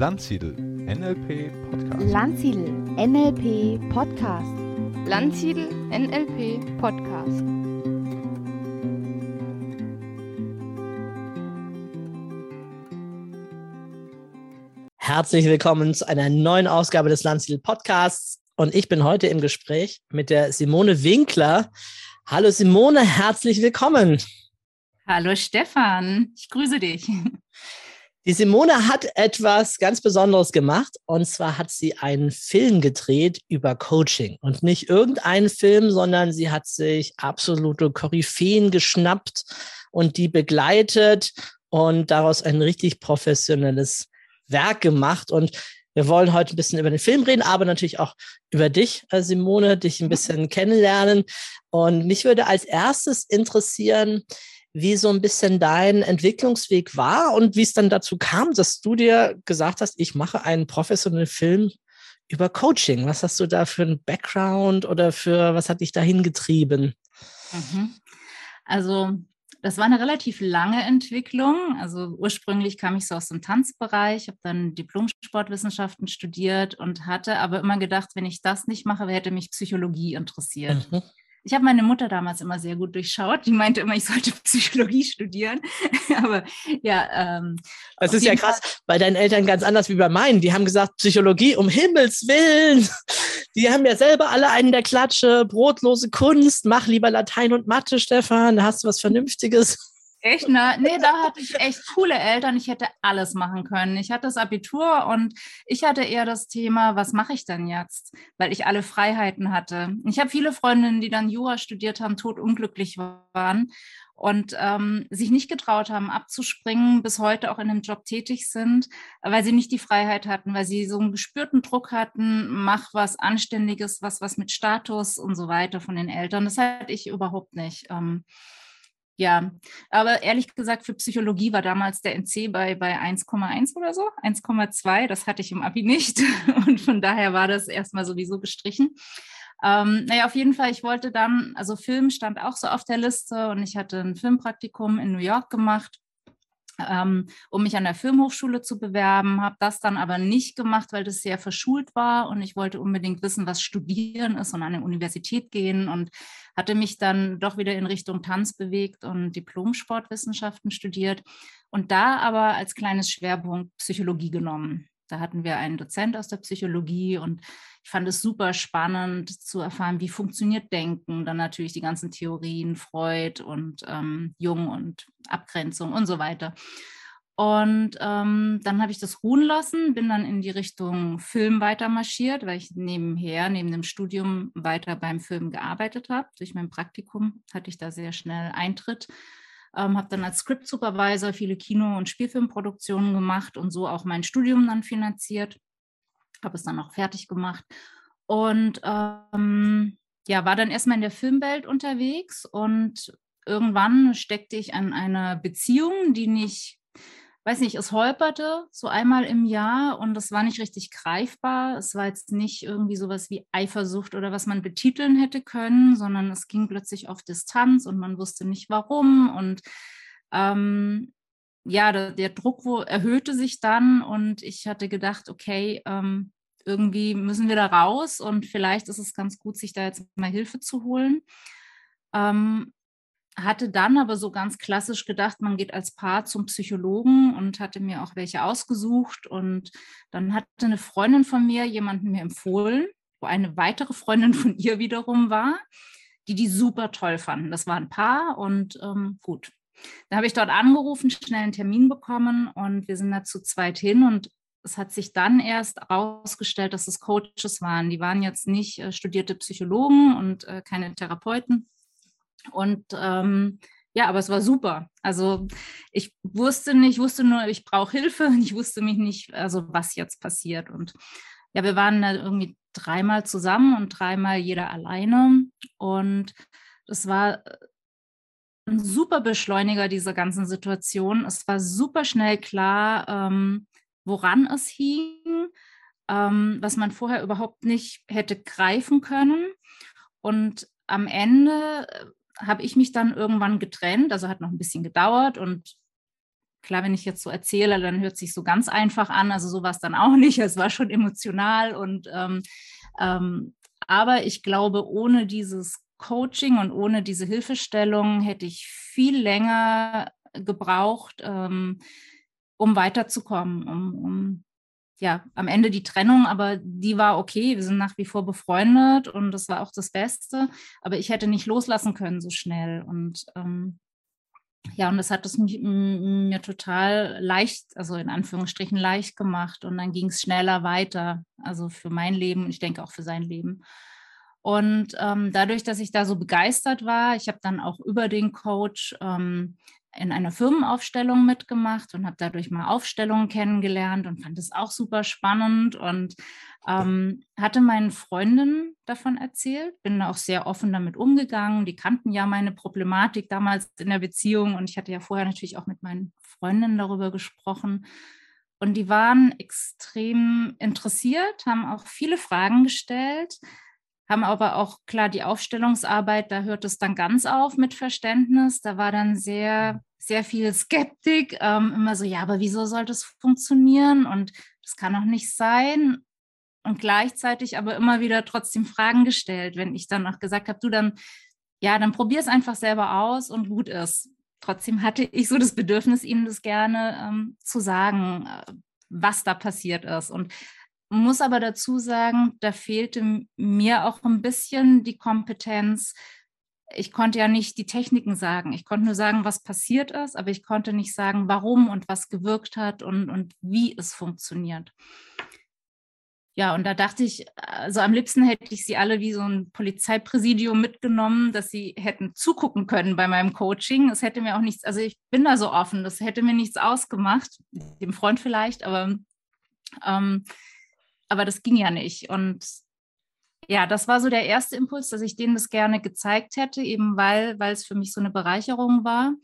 Landsiedel NLP Podcast. Landsiedel NLP Podcast. Landsiedel NLP Podcast. Herzlich willkommen zu einer neuen Ausgabe des Landsiedel Podcasts. Und ich bin heute im Gespräch mit der Simone Winkler. Hallo Simone, herzlich willkommen. Hallo Stefan, ich grüße dich. Die Simone hat etwas ganz Besonderes gemacht. Und zwar hat sie einen Film gedreht über Coaching. Und nicht irgendeinen Film, sondern sie hat sich absolute Koryphäen geschnappt und die begleitet und daraus ein richtig professionelles Werk gemacht. Und wir wollen heute ein bisschen über den Film reden, aber natürlich auch über dich, äh, Simone, dich ein bisschen kennenlernen. Und mich würde als erstes interessieren, wie so ein bisschen dein Entwicklungsweg war und wie es dann dazu kam, dass du dir gesagt hast, ich mache einen professionellen Film über Coaching. Was hast du da für einen Background oder für was hat dich dahin getrieben? Mhm. Also das war eine relativ lange Entwicklung. Also ursprünglich kam ich so aus dem Tanzbereich, habe dann Diplom-Sportwissenschaften studiert und hatte aber immer gedacht, wenn ich das nicht mache, hätte mich Psychologie interessiert. Mhm. Ich habe meine Mutter damals immer sehr gut durchschaut. Die meinte immer, ich sollte Psychologie studieren. Aber ja. Ähm, das ist ja krass, Fall. bei deinen Eltern ganz anders wie bei meinen. Die haben gesagt, Psychologie, um Himmels Willen. Die haben ja selber alle einen der Klatsche, brotlose Kunst, mach lieber Latein und Mathe, Stefan, da hast du was Vernünftiges. Echt, ne? Nee, da hatte ich echt coole Eltern. Ich hätte alles machen können. Ich hatte das Abitur und ich hatte eher das Thema, was mache ich denn jetzt? Weil ich alle Freiheiten hatte. Ich habe viele Freundinnen, die dann Jura studiert haben, totunglücklich waren und ähm, sich nicht getraut haben, abzuspringen, bis heute auch in einem Job tätig sind, weil sie nicht die Freiheit hatten, weil sie so einen gespürten Druck hatten, mach was Anständiges, was, was mit Status und so weiter von den Eltern. Das hatte ich überhaupt nicht. Ähm, ja, aber ehrlich gesagt, für Psychologie war damals der NC bei, bei 1,1 oder so, 1,2. Das hatte ich im Abi nicht. Und von daher war das erstmal sowieso gestrichen. Ähm, naja, auf jeden Fall, ich wollte dann, also Film stand auch so auf der Liste und ich hatte ein Filmpraktikum in New York gemacht ähm, um mich an der Filmhochschule zu bewerben, habe das dann aber nicht gemacht, weil das sehr verschult war und ich wollte unbedingt wissen, was Studieren ist und an eine Universität gehen und hatte mich dann doch wieder in Richtung Tanz bewegt und Diplom-Sportwissenschaften studiert und da aber als kleines Schwerpunkt Psychologie genommen. Da hatten wir einen Dozent aus der Psychologie und ich fand es super spannend zu erfahren, wie funktioniert Denken, dann natürlich die ganzen Theorien, Freud und ähm, Jung und Abgrenzung und so weiter. Und ähm, dann habe ich das ruhen lassen, bin dann in die Richtung Film weiter marschiert, weil ich nebenher, neben dem Studium weiter beim Film gearbeitet habe. Durch mein Praktikum hatte ich da sehr schnell Eintritt ähm, habe dann als Script Supervisor viele Kino- und Spielfilmproduktionen gemacht und so auch mein Studium dann finanziert. Habe es dann auch fertig gemacht und ähm, ja, war dann erstmal in der Filmwelt unterwegs und irgendwann steckte ich an einer Beziehung, die nicht weiß nicht, es holperte so einmal im Jahr und das war nicht richtig greifbar. Es war jetzt nicht irgendwie sowas wie Eifersucht oder was man betiteln hätte können, sondern es ging plötzlich auf Distanz und man wusste nicht warum. Und ähm, ja, der, der, Druck erhöhte sich dann und ich hatte gedacht, okay, ähm, irgendwie müssen wir da raus und vielleicht ist es ganz gut, sich da jetzt mal Hilfe zu holen. Ähm, hatte dann aber so ganz klassisch gedacht, man geht als Paar zum Psychologen und hatte mir auch welche ausgesucht. Und dann hatte eine Freundin von mir jemanden mir empfohlen, wo eine weitere Freundin von ihr wiederum war, die die super toll fanden. Das war ein Paar und ähm, gut. Da habe ich dort angerufen, schnell einen Termin bekommen und wir sind da zu zweit hin und es hat sich dann erst herausgestellt, dass es Coaches waren. Die waren jetzt nicht äh, studierte Psychologen und äh, keine Therapeuten, und ähm, ja, aber es war super. Also ich wusste nicht, ich wusste nur, ich brauche Hilfe und ich wusste mich nicht, also was jetzt passiert. Und ja, wir waren da irgendwie dreimal zusammen und dreimal jeder alleine. Und das war ein super Beschleuniger dieser ganzen Situation. Es war super schnell klar, ähm, woran es hing, ähm, was man vorher überhaupt nicht hätte greifen können. Und am Ende habe ich mich dann irgendwann getrennt, also hat noch ein bisschen gedauert und klar, wenn ich jetzt so erzähle, dann hört sich so ganz einfach an. Also so war es dann auch nicht. Es war schon emotional und ähm, ähm, aber ich glaube, ohne dieses Coaching und ohne diese Hilfestellung hätte ich viel länger gebraucht, ähm, um weiterzukommen, um, um ja, am Ende die Trennung, aber die war okay. Wir sind nach wie vor befreundet und das war auch das Beste. Aber ich hätte nicht loslassen können so schnell. Und ähm, ja, und das hat es mir total leicht, also in Anführungsstrichen leicht gemacht. Und dann ging es schneller weiter, also für mein Leben und ich denke auch für sein Leben. Und ähm, dadurch, dass ich da so begeistert war, ich habe dann auch über den Coach ähm, in einer Firmenaufstellung mitgemacht und habe dadurch mal Aufstellungen kennengelernt und fand es auch super spannend und ähm, hatte meinen Freundinnen davon erzählt, bin auch sehr offen damit umgegangen. Die kannten ja meine Problematik damals in der Beziehung und ich hatte ja vorher natürlich auch mit meinen Freundinnen darüber gesprochen. Und die waren extrem interessiert, haben auch viele Fragen gestellt haben aber auch klar die Aufstellungsarbeit, da hört es dann ganz auf mit Verständnis. Da war dann sehr, mhm. sehr viel Skeptik, ähm, immer so, ja, aber wieso soll das funktionieren? Und das kann doch nicht sein. Und gleichzeitig aber immer wieder trotzdem Fragen gestellt, wenn ich dann auch gesagt habe, du dann, ja, dann probier es einfach selber aus und gut ist. Trotzdem hatte ich so das Bedürfnis, ihnen das gerne ähm, zu sagen, äh, was da passiert ist. Und muss aber dazu sagen, da fehlte mir auch ein bisschen die Kompetenz. Ich konnte ja nicht die Techniken sagen. Ich konnte nur sagen, was passiert ist, aber ich konnte nicht sagen, warum und was gewirkt hat und, und wie es funktioniert. Ja, und da dachte ich, also am liebsten hätte ich sie alle wie so ein Polizeipräsidium mitgenommen, dass sie hätten zugucken können bei meinem Coaching. Es hätte mir auch nichts, also ich bin da so offen, das hätte mir nichts ausgemacht, dem Freund vielleicht, aber ähm, aber das ging ja nicht. Und ja, das war so der erste Impuls, dass ich denen das gerne gezeigt hätte, eben weil, weil es für mich so eine Bereicherung war.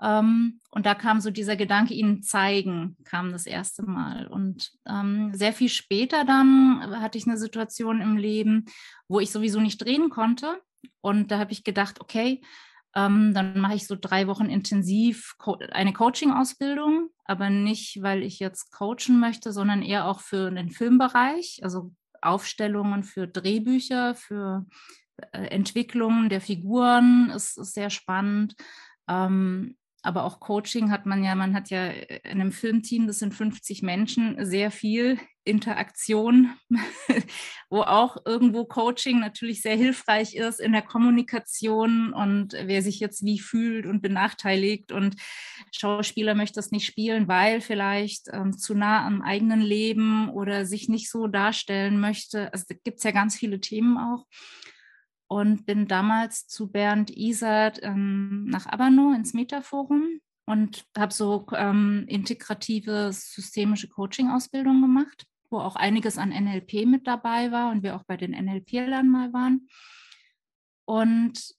Ähm, und da kam so dieser Gedanke, ihnen zeigen, kam das erste Mal. Und ähm, sehr viel später dann hatte ich eine Situation im Leben, wo ich sowieso nicht drehen konnte. Und da habe ich gedacht, okay, ähm, dann mache ich so drei Wochen intensiv Co eine Coaching-Ausbildung, aber nicht, weil ich jetzt coachen möchte, sondern eher auch für den Filmbereich, also Aufstellungen für Drehbücher, für äh, Entwicklungen der Figuren ist, ist sehr spannend. Ähm, aber auch Coaching hat man ja, man hat ja in einem Filmteam, das sind 50 Menschen, sehr viel Interaktion, wo auch irgendwo Coaching natürlich sehr hilfreich ist in der Kommunikation und wer sich jetzt wie fühlt und benachteiligt und Schauspieler möchte das nicht spielen, weil vielleicht ähm, zu nah am eigenen Leben oder sich nicht so darstellen möchte. Also gibt es ja ganz viele Themen auch und bin damals zu Bernd Isert ähm, nach Abano ins Metaforum und habe so ähm, integrative systemische Coaching-Ausbildung gemacht, wo auch einiges an NLP mit dabei war und wir auch bei den NLP-Lern mal waren. Und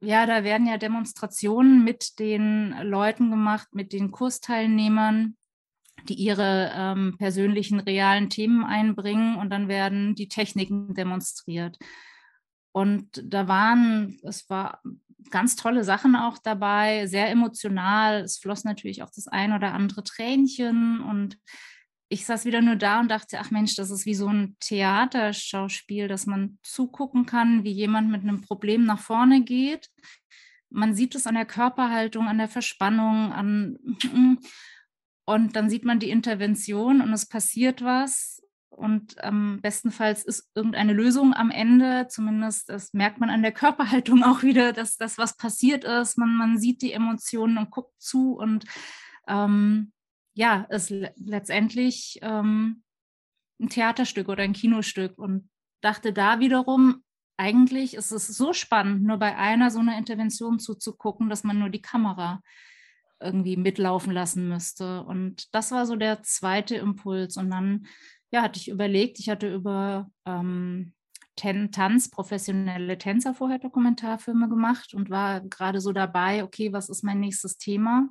ja, da werden ja Demonstrationen mit den Leuten gemacht, mit den Kursteilnehmern, die ihre ähm, persönlichen realen Themen einbringen und dann werden die Techniken demonstriert. Und da waren, es war ganz tolle Sachen auch dabei, sehr emotional. Es floss natürlich auch das ein oder andere Tränchen und ich saß wieder nur da und dachte, ach Mensch, das ist wie so ein Theaterschauspiel, dass man zugucken kann, wie jemand mit einem Problem nach vorne geht. Man sieht es an der Körperhaltung, an der Verspannung, an und dann sieht man die Intervention und es passiert was und ähm, bestenfalls ist irgendeine Lösung am Ende. Zumindest das merkt man an der Körperhaltung auch wieder, dass das was passiert ist. Man, man sieht die Emotionen und guckt zu und ähm, ja, ist letztendlich ähm, ein Theaterstück oder ein Kinostück und dachte da wiederum, eigentlich ist es so spannend, nur bei einer so einer Intervention zuzugucken, dass man nur die Kamera irgendwie mitlaufen lassen müsste. Und das war so der zweite Impuls. Und dann ja, hatte ich überlegt, ich hatte über ähm, Ten Tanz, professionelle Tänzer vorher Dokumentarfilme gemacht und war gerade so dabei, okay, was ist mein nächstes Thema?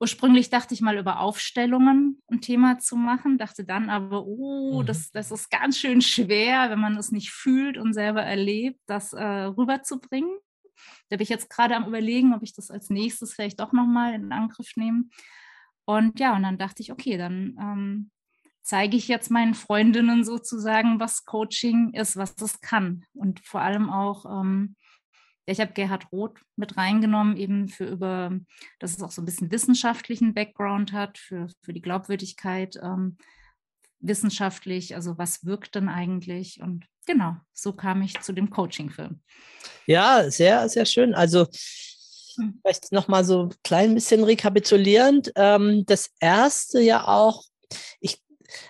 Ursprünglich dachte ich mal über Aufstellungen ein Thema zu machen, dachte dann aber, oh, mhm. das, das ist ganz schön schwer, wenn man es nicht fühlt und selber erlebt, das äh, rüberzubringen. Da bin ich jetzt gerade am Überlegen, ob ich das als nächstes vielleicht doch nochmal in Angriff nehme. Und ja, und dann dachte ich, okay, dann ähm, zeige ich jetzt meinen Freundinnen sozusagen, was Coaching ist, was das kann. Und vor allem auch, ähm, ich habe Gerhard Roth mit reingenommen, eben für über, dass es auch so ein bisschen wissenschaftlichen Background hat, für, für die Glaubwürdigkeit ähm, wissenschaftlich, also was wirkt denn eigentlich? Und genau, so kam ich zu dem Coaching-Film. Ja, sehr, sehr schön. Also hm. vielleicht nochmal so ein klein bisschen rekapitulierend. Ähm, das erste ja auch, ich,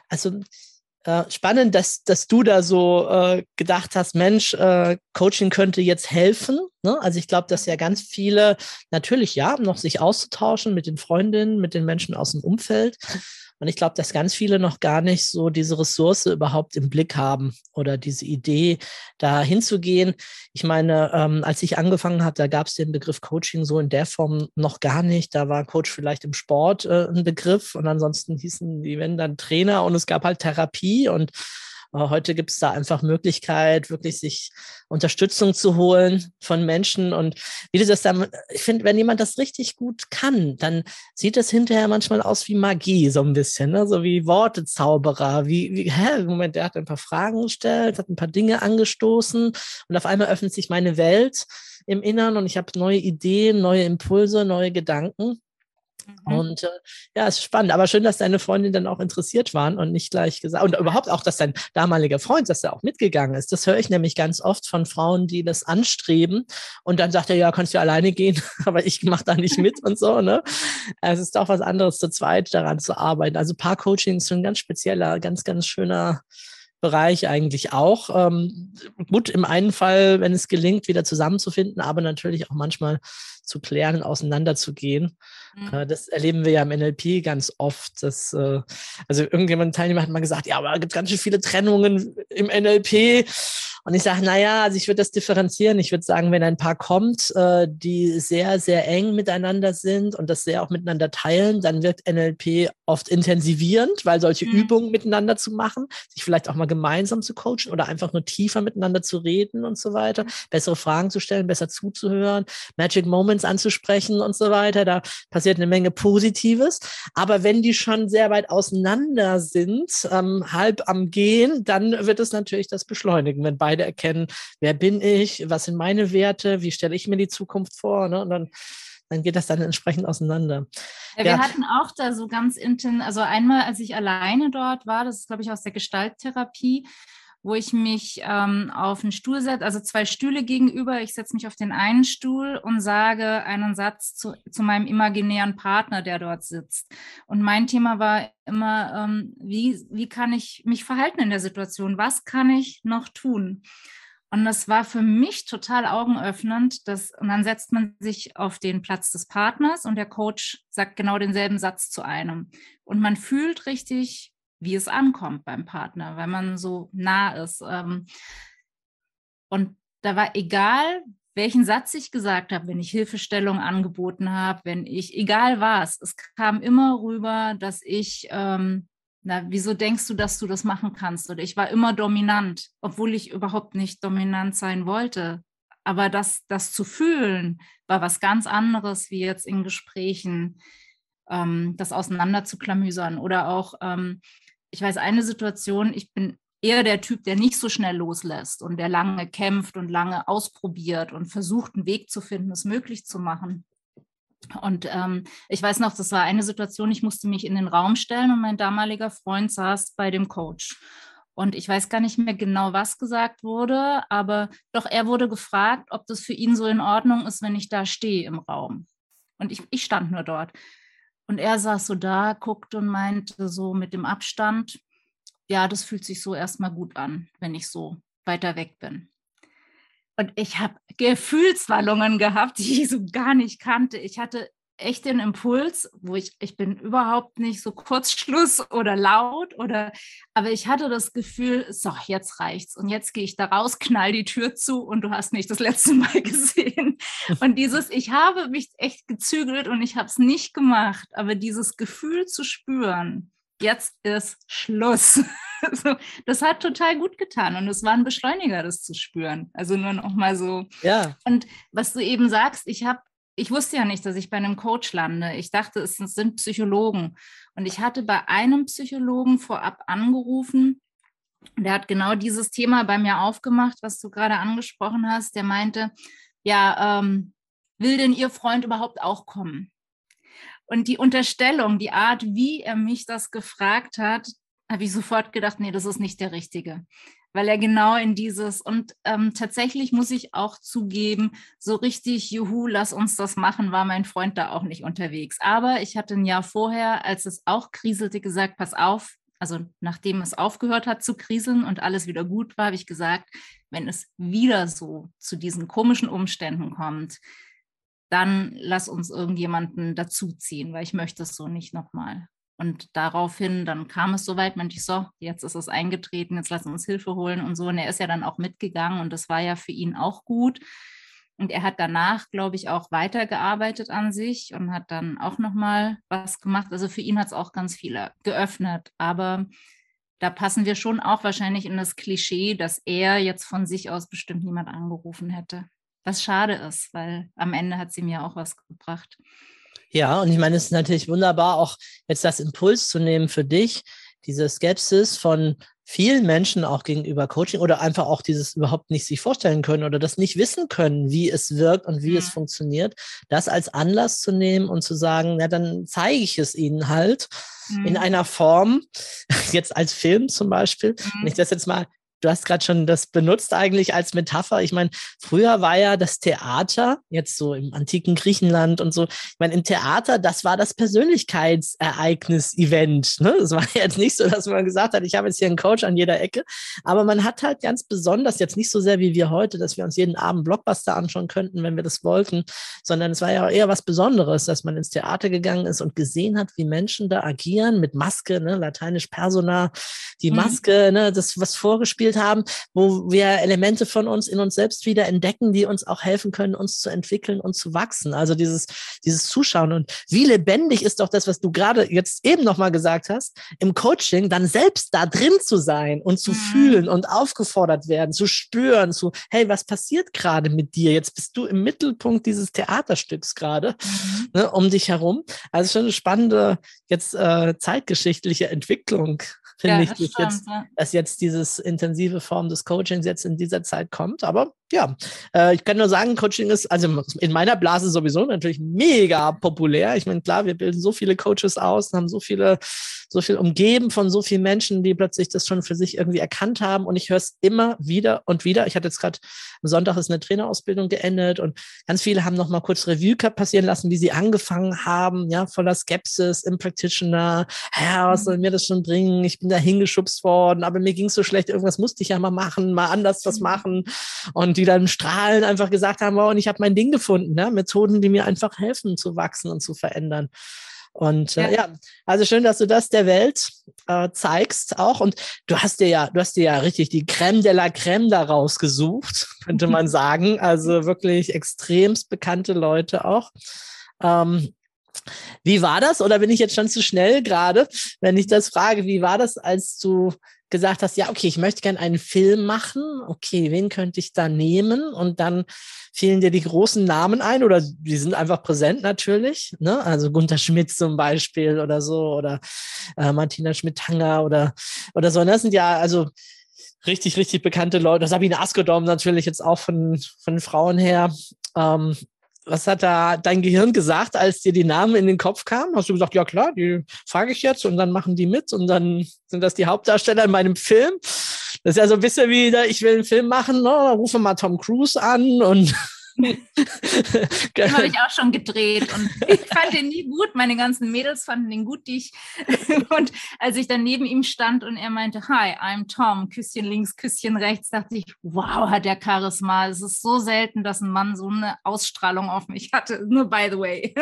also äh, spannend, dass, dass du da so äh, gedacht hast, Mensch, äh, Coaching könnte jetzt helfen. Ne? Also ich glaube, dass ja ganz viele natürlich ja noch sich auszutauschen mit den Freundinnen, mit den Menschen aus dem Umfeld. Und ich glaube, dass ganz viele noch gar nicht so diese Ressource überhaupt im Blick haben oder diese Idee, da hinzugehen. Ich meine, ähm, als ich angefangen habe, da gab es den Begriff Coaching so in der Form noch gar nicht. Da war Coach vielleicht im Sport äh, ein Begriff und ansonsten hießen die, wenn dann Trainer und es gab halt Therapie und Heute gibt es da einfach Möglichkeit, wirklich sich Unterstützung zu holen von Menschen. Und wie du das dann, ich finde, wenn jemand das richtig gut kann, dann sieht das hinterher manchmal aus wie Magie, so ein bisschen, ne? so wie Wortezauberer, wie, wie, hä, Moment, der hat ein paar Fragen gestellt, hat ein paar Dinge angestoßen und auf einmal öffnet sich meine Welt im Innern und ich habe neue Ideen, neue Impulse, neue Gedanken. Mhm. Und äh, ja, es ist spannend. Aber schön, dass deine Freundin dann auch interessiert waren und nicht gleich gesagt, und überhaupt auch, dass dein damaliger Freund, dass er auch mitgegangen ist. Das höre ich nämlich ganz oft von Frauen, die das anstreben. Und dann sagt er, ja, kannst du alleine gehen, aber ich mache da nicht mit und so. Ne? Es ist doch was anderes, zu zweit daran zu arbeiten. Also Paar-Coaching ist ein ganz spezieller, ganz, ganz schöner Bereich eigentlich auch. Ähm, gut, im einen Fall, wenn es gelingt, wieder zusammenzufinden, aber natürlich auch manchmal zu klären und auseinanderzugehen. Mhm. Äh, das erleben wir ja im NLP ganz oft. Dass, äh, also irgendjemand, Teilnehmer hat mal gesagt, ja, aber es gibt ganz schön viele Trennungen im NLP. Und ich sage, naja, also ich würde das differenzieren. Ich würde sagen, wenn ein Paar kommt, äh, die sehr, sehr eng miteinander sind und das sehr auch miteinander teilen, dann wirkt NLP oft intensivierend, weil solche mhm. Übungen miteinander zu machen, sich vielleicht auch mal gemeinsam zu coachen oder einfach nur tiefer miteinander zu reden und so weiter, mhm. bessere Fragen zu stellen, besser zuzuhören, Magic Moments anzusprechen und so weiter. Da passiert eine Menge Positives. Aber wenn die schon sehr weit auseinander sind, ähm, halb am Gehen, dann wird es natürlich das beschleunigen, wenn beide erkennen, wer bin ich, was sind meine Werte, wie stelle ich mir die Zukunft vor. Ne? Und dann dann geht das dann entsprechend auseinander. Ja, wir ja. hatten auch da so ganz intensiv, also einmal, als ich alleine dort war, das ist, glaube ich, aus der Gestalttherapie, wo ich mich ähm, auf einen Stuhl setze, also zwei Stühle gegenüber. Ich setze mich auf den einen Stuhl und sage einen Satz zu, zu meinem imaginären Partner, der dort sitzt. Und mein Thema war immer, ähm, wie, wie kann ich mich verhalten in der Situation? Was kann ich noch tun? Und das war für mich total augenöffnend. Dass, und dann setzt man sich auf den Platz des Partners und der Coach sagt genau denselben Satz zu einem. Und man fühlt richtig, wie es ankommt beim Partner, weil man so nah ist. Ähm, und da war egal, welchen Satz ich gesagt habe, wenn ich Hilfestellung angeboten habe, wenn ich, egal was, es kam immer rüber, dass ich, ähm, na, wieso denkst du, dass du das machen kannst? Oder ich war immer dominant, obwohl ich überhaupt nicht dominant sein wollte. Aber das, das zu fühlen, war was ganz anderes wie jetzt in Gesprächen, ähm, das auseinander zu klamüsern oder auch, ähm, ich weiß eine Situation, ich bin eher der Typ, der nicht so schnell loslässt und der lange kämpft und lange ausprobiert und versucht, einen Weg zu finden, es möglich zu machen. Und ähm, ich weiß noch, das war eine Situation, ich musste mich in den Raum stellen und mein damaliger Freund saß bei dem Coach. Und ich weiß gar nicht mehr genau, was gesagt wurde, aber doch er wurde gefragt, ob das für ihn so in Ordnung ist, wenn ich da stehe im Raum. Und ich, ich stand nur dort. Und er saß so da, guckte und meinte so mit dem Abstand, ja, das fühlt sich so erstmal gut an, wenn ich so weiter weg bin. Und ich habe Gefühlswallungen gehabt, die ich so gar nicht kannte. Ich hatte echt den Impuls, wo ich, ich bin überhaupt nicht so Kurzschluss oder laut oder, aber ich hatte das Gefühl, so, jetzt reicht's und jetzt gehe ich da raus, knall die Tür zu und du hast mich das letzte Mal gesehen. Und dieses, ich habe mich echt gezügelt und ich habe es nicht gemacht, aber dieses Gefühl zu spüren, jetzt ist Schluss. so, das hat total gut getan und es war ein Beschleuniger, das zu spüren. Also nur noch mal so. Ja. Und was du eben sagst, ich habe ich wusste ja nicht, dass ich bei einem Coach lande. Ich dachte, es sind Psychologen. Und ich hatte bei einem Psychologen vorab angerufen. Der hat genau dieses Thema bei mir aufgemacht, was du gerade angesprochen hast. Der meinte, ja, ähm, will denn Ihr Freund überhaupt auch kommen? Und die Unterstellung, die Art, wie er mich das gefragt hat, habe ich sofort gedacht, nee, das ist nicht der Richtige weil er genau in dieses und ähm, tatsächlich muss ich auch zugeben, so richtig, juhu, lass uns das machen, war mein Freund da auch nicht unterwegs. Aber ich hatte ein Jahr vorher, als es auch kriselte, gesagt, pass auf, also nachdem es aufgehört hat zu kriseln und alles wieder gut war, habe ich gesagt, wenn es wieder so zu diesen komischen Umständen kommt, dann lass uns irgendjemanden dazuziehen, weil ich möchte es so nicht nochmal. Und daraufhin, dann kam es soweit, meinte ich so, jetzt ist es eingetreten, jetzt lass uns Hilfe holen und so. Und er ist ja dann auch mitgegangen und das war ja für ihn auch gut. Und er hat danach, glaube ich, auch weitergearbeitet an sich und hat dann auch nochmal was gemacht. Also für ihn hat es auch ganz viele geöffnet. Aber da passen wir schon auch wahrscheinlich in das Klischee, dass er jetzt von sich aus bestimmt niemand angerufen hätte. Was schade ist, weil am Ende hat sie mir auch was gebracht. Ja, und ich meine, es ist natürlich wunderbar, auch jetzt das Impuls zu nehmen für dich, diese Skepsis von vielen Menschen auch gegenüber Coaching oder einfach auch dieses überhaupt nicht sich vorstellen können oder das nicht wissen können, wie es wirkt und wie ja. es mhm. funktioniert, das als Anlass zu nehmen und zu sagen, ja, dann zeige ich es ihnen halt mhm. in einer Form, jetzt als Film zum Beispiel, mhm. wenn ich das jetzt mal du hast gerade schon das benutzt eigentlich als Metapher. Ich meine, früher war ja das Theater, jetzt so im antiken Griechenland und so, ich meine, im Theater, das war das Persönlichkeitsereignis-Event. Ne? Es war jetzt nicht so, dass man gesagt hat, ich habe jetzt hier einen Coach an jeder Ecke, aber man hat halt ganz besonders, jetzt nicht so sehr wie wir heute, dass wir uns jeden Abend Blockbuster anschauen könnten, wenn wir das wollten, sondern es war ja eher was Besonderes, dass man ins Theater gegangen ist und gesehen hat, wie Menschen da agieren mit Maske, ne? lateinisch Persona, die mhm. Maske, mhm. ne? das, was vorgespielt gespielt haben, wo wir Elemente von uns in uns selbst wieder entdecken, die uns auch helfen können, uns zu entwickeln und zu wachsen. Also dieses, dieses Zuschauen und wie lebendig ist doch das, was du gerade jetzt eben nochmal gesagt hast, im Coaching dann selbst da drin zu sein und zu mhm. fühlen und aufgefordert werden, zu spüren, zu, hey, was passiert gerade mit dir? Jetzt bist du im Mittelpunkt dieses Theaterstücks gerade mhm. ne, um dich herum. Also schon eine spannende jetzt äh, zeitgeschichtliche Entwicklung finde ja, ich, dass jetzt, ja. dass jetzt dieses intensive Form des Coachings jetzt in dieser Zeit kommt. Aber ja, äh, ich kann nur sagen, Coaching ist also in meiner Blase sowieso natürlich mega populär. Ich meine, klar, wir bilden so viele Coaches aus, haben so viele, so viel umgeben von so vielen Menschen, die plötzlich das schon für sich irgendwie erkannt haben. Und ich höre es immer wieder und wieder. Ich hatte jetzt gerade am Sonntag ist eine Trainerausbildung geendet und ganz viele haben noch mal kurz Revue passieren lassen, wie sie angefangen haben, ja, voller Skepsis im Practitioner. Ja, was soll mir das schon bringen? Ich bin da hingeschubst worden, aber mir ging es so schlecht. Irgendwas musste ich ja mal machen, mal anders was mhm. machen. Und die dann strahlen einfach gesagt haben, wow, und ich habe mein Ding gefunden, ne? Methoden, die mir einfach helfen zu wachsen und zu verändern. Und äh, ja. ja. also schön, dass du das der Welt äh, zeigst auch. Und du hast dir ja, du hast dir ja richtig die Creme de la Creme da rausgesucht, könnte man sagen. Also wirklich extremst bekannte Leute auch. Ähm, wie war das? Oder bin ich jetzt schon zu schnell gerade, wenn ich das frage? Wie war das, als du gesagt hast, ja, okay, ich möchte gerne einen Film machen. Okay, wen könnte ich da nehmen? Und dann fielen dir die großen Namen ein oder die sind einfach präsent natürlich. Ne? Also Gunther Schmidt zum Beispiel oder so oder äh, Martina Schmidt-Tanger oder, oder so. Und das sind ja also richtig, richtig bekannte Leute. Sabine Askodom natürlich jetzt auch von, von Frauen her. Ähm, was hat da dein Gehirn gesagt, als dir die Namen in den Kopf kamen? Hast du gesagt, ja klar, die frage ich jetzt und dann machen die mit und dann sind das die Hauptdarsteller in meinem Film? Das ist ja so ein bisschen wie, ich will einen Film machen, ne? rufe mal Tom Cruise an und den habe ich auch schon gedreht und ich fand den nie gut. Meine ganzen Mädels fanden den gut, die ich. und als ich dann neben ihm stand und er meinte, Hi, I'm Tom, Küsschen links, Küsschen rechts, dachte ich, wow, hat der Charisma. Es ist so selten, dass ein Mann so eine Ausstrahlung auf mich hatte. Nur by the way.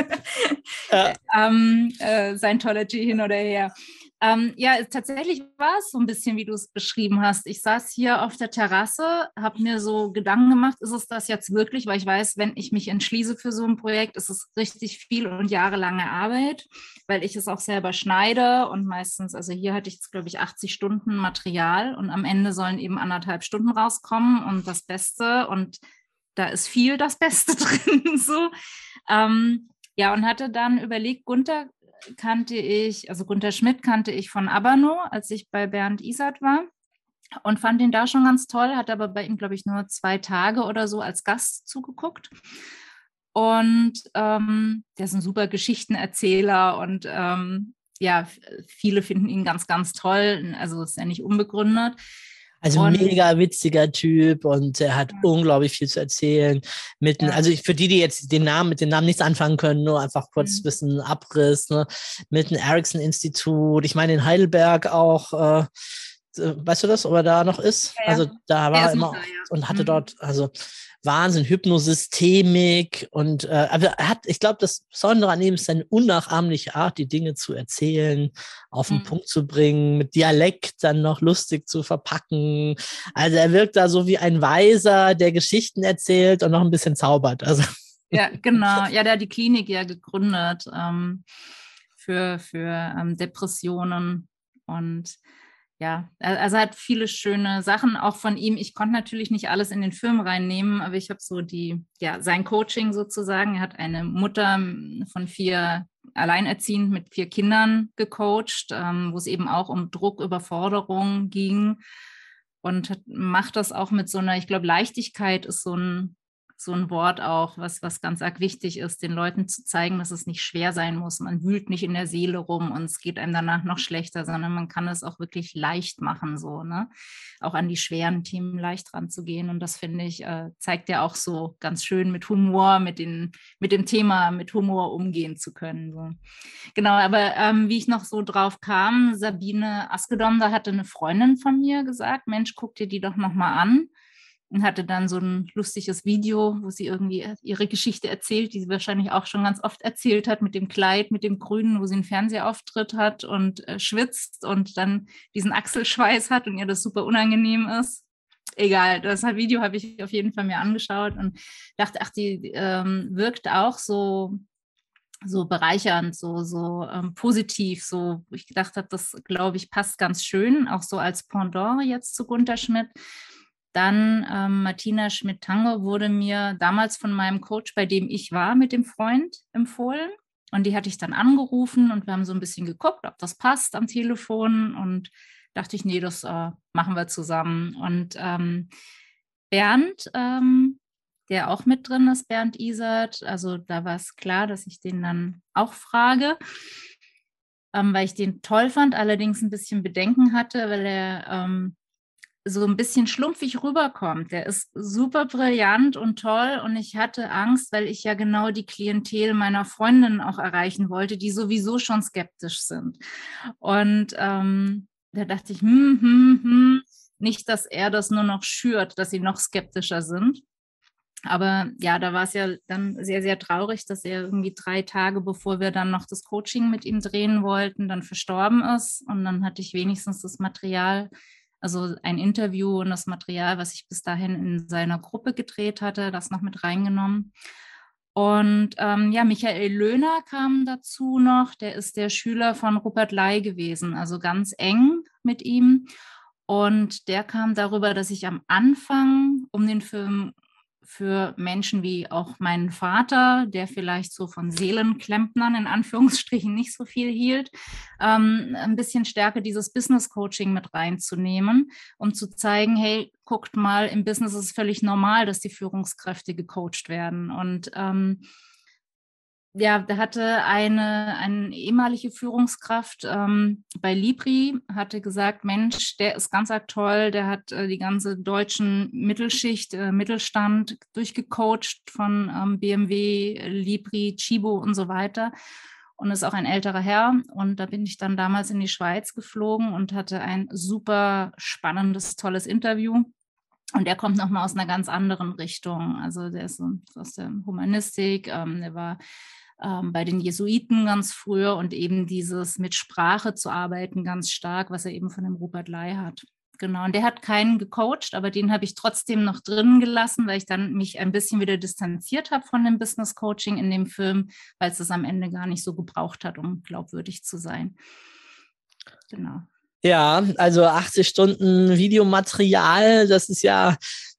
Ja. ähm, äh, Scientology hin oder her. Ähm, ja, tatsächlich war es so ein bisschen, wie du es beschrieben hast. Ich saß hier auf der Terrasse, habe mir so Gedanken gemacht, ist es das jetzt wirklich? Weil ich weiß, wenn ich mich entschließe für so ein Projekt, ist es richtig viel und jahrelange Arbeit, weil ich es auch selber schneide und meistens, also hier hatte ich jetzt, glaube ich, 80 Stunden Material und am Ende sollen eben anderthalb Stunden rauskommen und das Beste und da ist viel das Beste drin. so. Ähm, ja, und hatte dann überlegt, Gunther kannte ich, also Gunther Schmidt kannte ich von Abano, als ich bei Bernd Isert war und fand ihn da schon ganz toll, hat aber bei ihm, glaube ich, nur zwei Tage oder so als Gast zugeguckt. Und ähm, der ist ein super Geschichtenerzähler und ähm, ja, viele finden ihn ganz, ganz toll. Also ist ja nicht unbegründet. Also Und- mega witziger Typ und er hat Ja. unglaublich viel zu erzählen. Mit, Ja. Also für die, die jetzt den Namen mit den Namen nichts anfangen können, nur einfach kurz Mhm. ein bisschen Abriss, ne? mit dem Ericsson-Institut. Ich meine in Heidelberg auch, äh, weißt du das, ob er da noch ist? Ja. Also da war er immer da, ja. und hatte Mhm. dort, also Wahnsinn, Hypnosystemik und äh, aber er hat, ich glaube, das Besondere an ihm ist seine unnachahmliche Art, die Dinge zu erzählen, auf den Mhm. Punkt zu bringen, mit Dialekt dann noch lustig zu verpacken. Also er wirkt da so wie ein Weiser, der Geschichten erzählt und noch ein bisschen zaubert. Also Ja, genau. Ja, der hat die Klinik ja gegründet ähm, für, für ähm, Depressionen und ja, also hat viele schöne Sachen auch von ihm. Ich konnte natürlich nicht alles in den Film reinnehmen, aber ich habe so die, ja, sein Coaching sozusagen. Er hat eine Mutter von vier alleinerziehend mit vier Kindern gecoacht, ähm, wo es eben auch um Druck, Überforderung ging und macht das auch mit so einer, ich glaube, Leichtigkeit ist so ein, so ein Wort auch, was, was ganz arg wichtig ist, den Leuten zu zeigen, dass es nicht schwer sein muss. Man wühlt nicht in der Seele rum und es geht einem danach noch schlechter, sondern man kann es auch wirklich leicht machen, so, ne? Auch an die schweren Themen leicht ranzugehen. Und das finde ich, äh, zeigt ja auch so ganz schön mit Humor, mit, den, mit dem Thema, mit Humor umgehen zu können. So. Genau, aber ähm, wie ich noch so drauf kam, Sabine Askedom, da hatte eine Freundin von mir gesagt, Mensch, guck dir die doch nochmal an und hatte dann so ein lustiges Video, wo sie irgendwie ihre Geschichte erzählt, die sie wahrscheinlich auch schon ganz oft erzählt hat, mit dem Kleid, mit dem Grünen, wo sie einen Fernsehauftritt hat und äh, schwitzt und dann diesen Achselschweiß hat und ihr das super unangenehm ist. Egal, das Video habe ich auf jeden Fall mir angeschaut und dachte, ach, die ähm, wirkt auch so so bereichernd, so, so ähm, positiv, so, ich gedacht habe, das glaube ich passt ganz schön, auch so als Pendant jetzt zu Gunter Schmidt. Dann ähm, Martina Schmidt-Tange wurde mir damals von meinem Coach, bei dem ich war, mit dem Freund empfohlen. Und die hatte ich dann angerufen und wir haben so ein bisschen geguckt, ob das passt am Telefon. Und dachte ich, nee, das äh, machen wir zusammen. Und ähm, Bernd, ähm, der auch mit drin ist, Bernd Isert, also da war es klar, dass ich den dann auch frage, ähm, weil ich den toll fand, allerdings ein bisschen Bedenken hatte, weil er ähm, so ein bisschen schlumpfig rüberkommt. Der ist super brillant und toll und ich hatte Angst, weil ich ja genau die Klientel meiner Freundinnen auch erreichen wollte, die sowieso schon skeptisch sind. Und ähm, da dachte ich, hm, hm, hm, nicht, dass er das nur noch schürt, dass sie noch skeptischer sind. Aber ja, da war es ja dann sehr, sehr traurig, dass er irgendwie drei Tage, bevor wir dann noch das Coaching mit ihm drehen wollten, dann verstorben ist. Und dann hatte ich wenigstens das Material, also ein Interview und das Material, was ich bis dahin in seiner Gruppe gedreht hatte, das noch mit reingenommen. Und ähm, ja, Michael Löhner kam dazu noch, der ist der Schüler von Rupert Lai gewesen, also ganz eng mit ihm. Und der kam darüber, dass ich am Anfang, um den Film für Menschen wie auch meinen Vater, der vielleicht so von Seelenklempnern in Anführungsstrichen nicht so viel hielt, ähm, ein bisschen stärker dieses Business Coaching mit reinzunehmen, um zu zeigen, hey, guckt mal, im Business ist es völlig normal, dass die Führungskräfte gecoacht werden. Und ähm, ja, da hatte eine, eine ehemalige Führungskraft ähm, bei Libri, hatte gesagt, Mensch, der ist ganz arg toll, der hat äh, die ganze deutschen Mittelschicht, äh, Mittelstand durchgecoacht von ähm, BMW, Libri, Chibo und so weiter und ist auch ein älterer Herr. Und da bin ich dann damals in die Schweiz geflogen und hatte ein super spannendes, tolles Interview. Und der kommt nochmal aus einer ganz anderen Richtung. Also der ist aus der Humanistik, ähm, der war ähm, bei den Jesuiten ganz früher und eben dieses mit Sprache zu arbeiten ganz stark, was er eben von dem Rupert Lai hat. Genau, und der hat keinen gecoacht, aber den habe ich trotzdem noch drin gelassen, weil ich dann mich ein bisschen wieder distanziert habe von dem Business Coaching in dem Film, weil es das am Ende gar nicht so gebraucht hat, um glaubwürdig zu sein. Genau. Ja, also 80 Stunden Videomaterial, das ist ja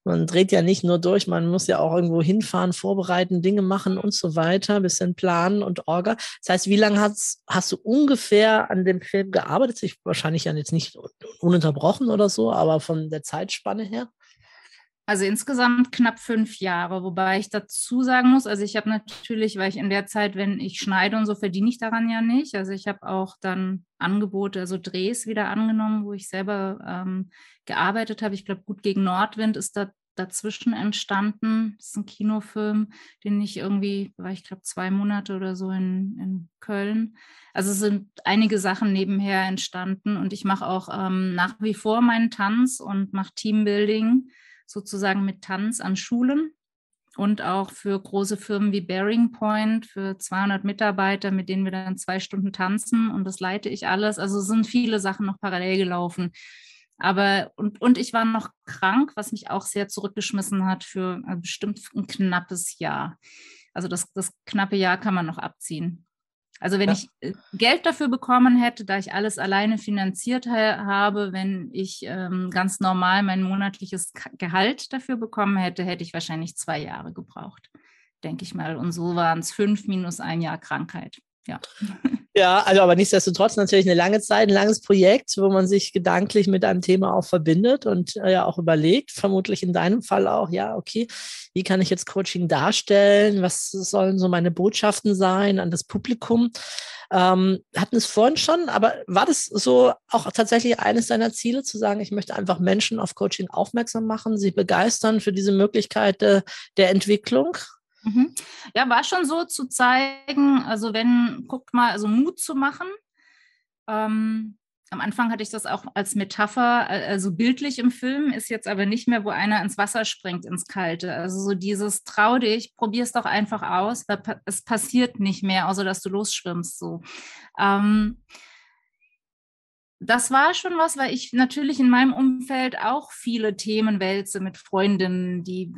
Man dreht ja nicht nur durch, man muss ja auch irgendwo hinfahren, vorbereiten, Dinge machen und so weiter, bisschen planen und Orga. Das heißt, wie lange hast, hast du ungefähr an dem Film gearbeitet? Ich wahrscheinlich ja jetzt nicht ununterbrochen oder so, aber von der Zeitspanne her? Also insgesamt knapp fünf Jahre, wobei ich dazu sagen muss, also ich habe natürlich, weil ich in der Zeit, wenn ich schneide und so, verdiene ich daran ja nicht. Also ich habe auch dann Angebote, also Drehs wieder angenommen, wo ich selber ähm, gearbeitet habe. Ich glaube, gut gegen Nordwind ist da dazwischen entstanden. Das ist ein Kinofilm, den ich irgendwie, war ich glaube zwei Monate oder so in, in Köln. Also sind einige Sachen nebenher entstanden und ich mache auch ähm, nach wie vor meinen Tanz und mache Teambuilding sozusagen mit Tanz an Schulen und auch für große Firmen wie Bearing Point für 200 Mitarbeiter, mit denen wir dann zwei Stunden tanzen und das leite ich alles. Also sind viele Sachen noch parallel gelaufen. Aber und, und ich war noch krank, was mich auch sehr zurückgeschmissen hat für äh, bestimmt ein knappes Jahr. Also das, das knappe Jahr kann man noch abziehen. Also wenn ja. ich äh, Geld dafür bekommen hätte, da ich alles alleine finanziert ha habe, wenn ich ähm, ganz normal mein monatliches Gehalt dafür bekommen hätte, hätte ich wahrscheinlich zwei Jahre gebraucht, denke ich mal. Und so waren es fünf minus ein Jahr Krankheit. Ja. Ja, also aber nichtsdestotrotz natürlich eine lange Zeit, ein langes Projekt, wo man sich gedanklich mit einem Thema auch verbindet und äh, ja auch überlegt, vermutlich in deinem Fall auch, ja, okay, wie kann ich jetzt Coaching darstellen? Was sollen so meine Botschaften sein an das Publikum? Ähm, hatten es vorhin schon, aber war das so auch tatsächlich eines deiner Ziele, zu sagen, ich möchte einfach Menschen auf Coaching aufmerksam machen, sie begeistern für diese Möglichkeit äh, der Entwicklung? Mhm. Ja, war schon so zu zeigen, also wenn, guckt mal, also Mut zu machen. Ähm, am Anfang hatte ich das auch als Metapher, also bildlich im Film, ist jetzt aber nicht mehr, wo einer ins Wasser springt, ins Kalte. Also so dieses trau dich, probier es doch einfach aus, weil es passiert nicht mehr, außer dass du losschwimmst. So. Ähm, das war schon was, weil ich natürlich in meinem Umfeld auch viele Themen wälze mit Freundinnen, die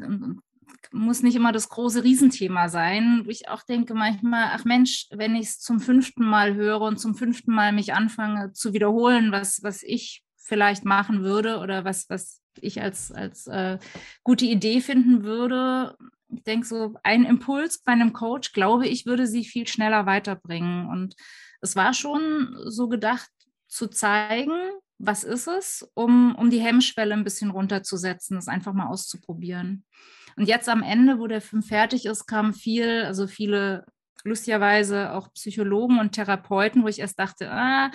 muss nicht immer das große Riesenthema sein, wo ich auch denke manchmal, ach Mensch, wenn ich es zum fünften Mal höre und zum fünften Mal mich anfange zu wiederholen, was, was ich vielleicht machen würde oder was, was ich als, als äh, gute Idee finden würde. Ich denke so, ein Impuls bei einem Coach, glaube ich, würde sie viel schneller weiterbringen. Und es war schon so gedacht, zu zeigen, was ist es, um, um die Hemmschwelle ein bisschen runterzusetzen, das einfach mal auszuprobieren. Und jetzt am Ende, wo der Film fertig ist, kam viel, also viele lustigerweise auch Psychologen und Therapeuten, wo ich erst dachte, ah,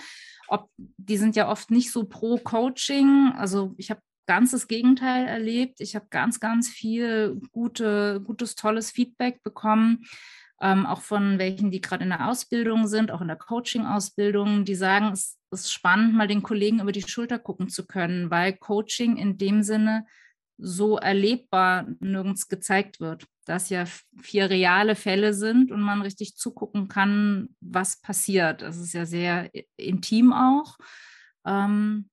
ob die sind ja oft nicht so pro Coaching. Also ich habe ganz das Gegenteil erlebt. Ich habe ganz, ganz viel gute, gutes, tolles Feedback bekommen. Ähm, auch von welchen, die gerade in der Ausbildung sind, auch in der Coaching-Ausbildung, die sagen, es ist spannend, mal den Kollegen über die Schulter gucken zu können, weil Coaching in dem Sinne so erlebbar nirgends gezeigt wird. Dass ja vier reale Fälle sind und man richtig zugucken kann, was passiert. Das ist ja sehr intim auch. Ähm,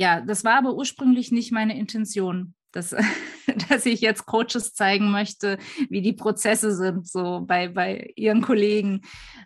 ja, das war aber ursprünglich nicht meine Intention, dass, dass ich jetzt Coaches zeigen möchte, wie die Prozesse sind, so bei, bei ihren Kollegen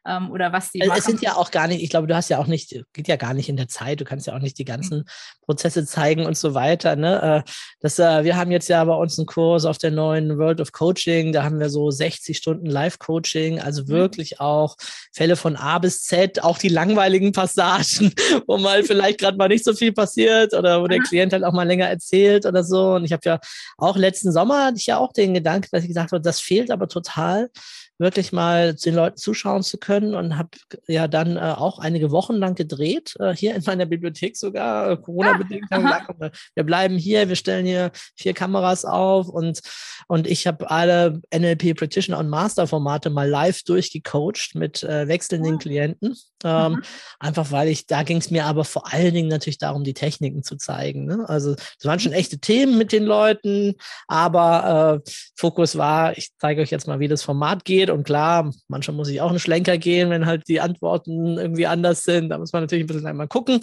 ähm, oder was die also machen. Es sind ja auch gar nicht, ich glaube, du hast ja auch nicht, geht ja gar nicht in der Zeit, du kannst ja auch nicht die ganzen mhm. Prozesse zeigen und so weiter. Ne? Äh, das, äh, wir haben jetzt ja bei uns einen Kurs auf der neuen World of Coaching, da haben wir so 60 Stunden Live-Coaching, also mhm. wirklich auch Fälle von A bis Z, auch die langweiligen Passagen, wo mal vielleicht gerade mal nicht so viel passiert oder wo der Klient halt auch mal länger erzählt oder so. Und ich habe ja auch letzten Sommer hatte ich ja auch den Gedanken, dass ich gesagt habe, das fehlt aber total wirklich mal den Leuten zuschauen zu können und habe ja dann äh, auch einige Wochen lang gedreht, äh, hier in meiner Bibliothek sogar, äh, Corona-bedingt. Ah, wir bleiben hier, wir stellen hier vier Kameras auf und, und ich habe alle NLP Practitioner und Master Formate mal live durchgecoacht mit äh, wechselnden ah. Klienten. Ähm, mhm. Einfach weil ich, da ging es mir aber vor allen Dingen natürlich darum, die Techniken zu zeigen. Ne? Also es waren schon mhm. echte Themen mit den Leuten, aber äh, Fokus war, ich zeige euch jetzt mal, wie das Format geht geht. Und klar, manchmal muss ich auch einen Schlenker gehen, wenn halt die Antworten irgendwie anders sind. Da muss man natürlich ein bisschen einmal gucken.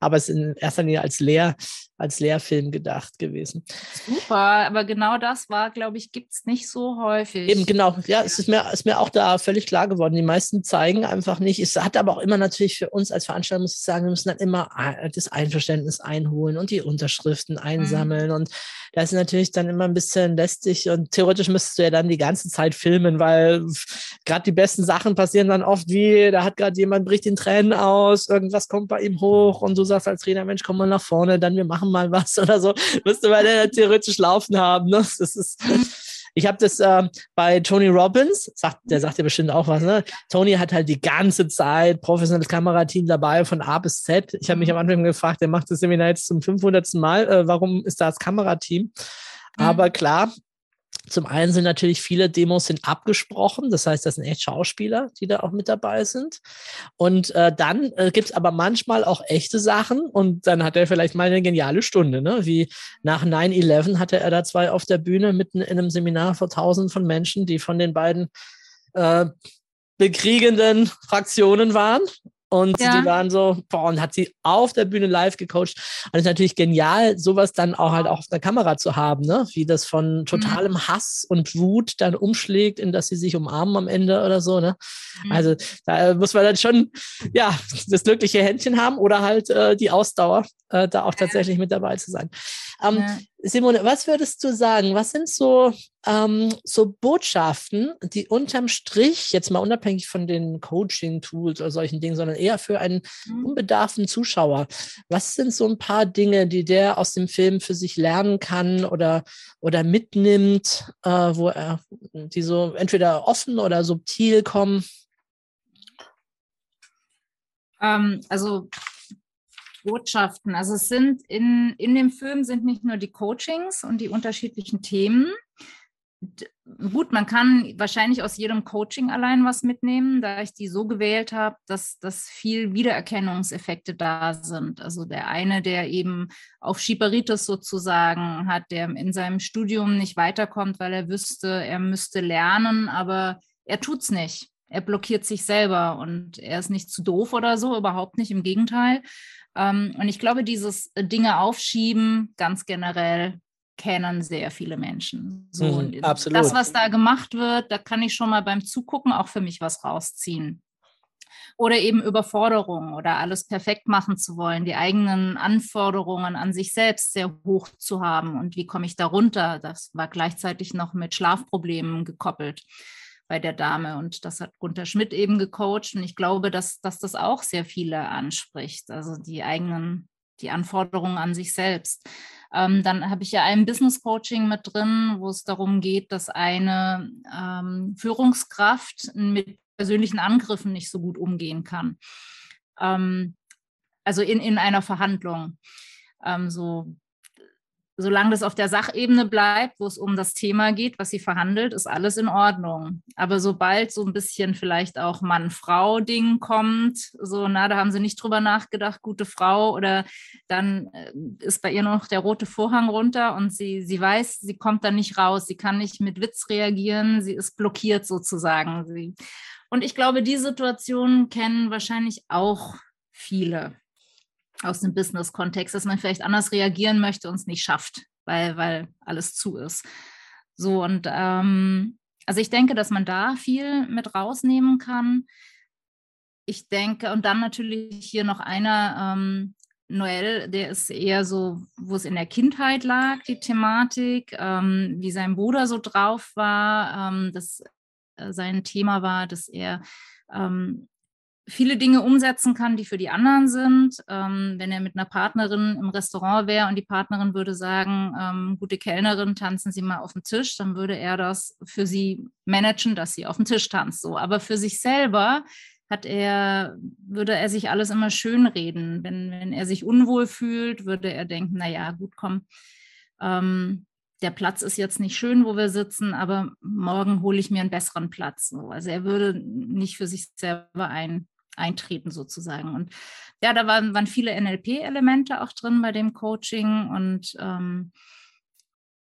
Aber es in erster Linie als Lehr, als Lehrfilm gedacht gewesen. Super, aber genau das war, glaube ich, gibt es nicht so häufig. Eben genau, ja, es ist mir, ist mir auch da völlig klar geworden. Die meisten zeigen einfach nicht. Es hat aber auch immer natürlich für uns als Veranstalter, muss ich sagen, wir müssen dann immer das Einverständnis einholen und die Unterschriften einsammeln. Mhm. Und das ist natürlich dann immer ein bisschen lästig und theoretisch müsstest du ja dann die ganze Zeit filmen, weil gerade die besten Sachen passieren dann oft wie, da hat gerade jemand bricht den Tränen aus, irgendwas kommt bei ihm hoch und du sagst als Trainer, Mensch, komm mal nach vorne, dann wir machen mal was oder so. Müsste man ja theoretisch laufen haben. Ne? Das ist. Ich habe das äh, bei Tony Robbins, sagt, der sagt ja bestimmt auch was, ne? Tony hat halt die ganze Zeit professionelles Kamerateam dabei von A bis Z. Ich habe mich am Anfang gefragt, der macht das Seminar jetzt zum 500. Mal, äh, warum ist da das Kamerateam? Mhm. Aber klar, zum einen sind natürlich viele Demos sind abgesprochen, das heißt, das sind echt Schauspieler, die da auch mit dabei sind. Und äh, dann äh, gibt es aber manchmal auch echte Sachen und dann hat er vielleicht mal eine geniale Stunde, ne? Wie nach 9-11 hatte er da zwei auf der Bühne mitten in einem Seminar vor tausenden von Menschen, die von den beiden äh, bekriegenden Fraktionen waren. Und ja. die waren so, boah, und hat sie auf der Bühne live gecoacht. Und es ist natürlich genial, sowas dann auch halt auch auf der Kamera zu haben, ne? Wie das von mhm. totalem mhm. Hass und Wut dann umschlägt, in dass sie sich umarmen am Ende oder so, ne? Mhm. Also da muss man dann schon, ja, das glückliche Händchen haben oder halt äh, die Ausdauer, äh, da auch tatsächlich mit dabei zu sein. Ähm, ja. Simone, was würdest du sagen? Was sind so, ähm, so Botschaften, die unterm Strich, jetzt mal unabhängig von den Coaching-Tools oder solchen Dingen, sondern eher für einen mhm. unbedarften Zuschauer, was sind so ein paar Dinge, die der aus dem Film für sich lernen kann oder, oder mitnimmt, äh, wo er, die so entweder offen oder subtil kommen? Ähm, also Botschaften. Also es sind in, in dem Film sind nicht nur die Coachings und die unterschiedlichen Themen. Gut, man kann wahrscheinlich aus jedem Coaching allein was mitnehmen, da ich die so gewählt habe, dass, dass viel Wiedererkennungseffekte da sind. Also der eine, der eben auf Schieperitis sozusagen hat, der in seinem Studium nicht weiterkommt, weil er wüsste, er müsste lernen, aber er tut es nicht. Er blockiert sich selber und er ist nicht zu doof oder so, überhaupt nicht, im Gegenteil. Ähm, und ich glaube, dieses äh, Dinge aufschieben, ganz generell, kennen sehr viele Menschen. So, mhm, absolut. Das, was da gemacht wird, da kann ich schon mal beim Zugucken auch für mich was rausziehen. Oder eben Überforderung oder alles perfekt machen zu wollen, die eigenen Anforderungen an sich selbst sehr hoch zu haben. Und wie komme ich da runter? Das war gleichzeitig noch mit Schlafproblemen gekoppelt bei der Dame. Und das hat Gunther Schmidt eben gecoacht. Und ich glaube, dass, dass das auch sehr viele anspricht. Also die eigenen, die Anforderungen an sich selbst. Ähm, dann habe ich ja ein Business Coaching mit drin, wo es darum geht, dass eine ähm, Führungskraft mit persönlichen Angriffen nicht so gut umgehen kann. Ähm, also in, in einer Verhandlung. Ähm, so solange das auf der Sachebene bleibt, wo es um das Thema geht, was sie verhandelt, ist alles in Ordnung. Aber sobald so ein bisschen vielleicht auch Mann-Frau-Ding kommt, so, na, da haben sie nicht drüber nachgedacht, gute Frau, oder dann äh, ist bei ihr noch der rote Vorhang runter und sie, sie weiß, sie kommt da nicht raus, sie kann nicht mit Witz reagieren, sie ist blockiert sozusagen. Und ich glaube, die Situation kennen wahrscheinlich auch viele aus dem Business-Kontext, dass man vielleicht anders reagieren möchte und es nicht schafft, weil, weil alles zu ist. So und ähm, also ich denke, dass man da viel mit rausnehmen kann. Ich denke, und dann natürlich hier noch einer, ähm, Noel, der ist eher so, wo es in der Kindheit lag, die Thematik, ähm, wie sein Bruder so drauf war, ähm, dass äh, sein Thema war, dass er ähm, viele Dinge umsetzen kann, die für die anderen sind. Ähm, wenn er mit einer Partnerin im Restaurant wäre und die Partnerin würde sagen, ähm, gute Kellnerin, tanzen Sie mal auf den Tisch, dann würde er das für sie managen, dass sie auf den Tisch tanzt. So. Aber für sich selber hat er, würde er sich alles immer schön reden. Wenn, wenn er sich unwohl fühlt, würde er denken, naja, gut, komm, ähm, der Platz ist jetzt nicht schön, wo wir sitzen, aber morgen hole ich mir einen besseren Platz. Also er würde nicht für sich selber ein, eintreten sozusagen. Und ja, da waren, waren viele NLP-Elemente auch drin bei dem Coaching und ähm,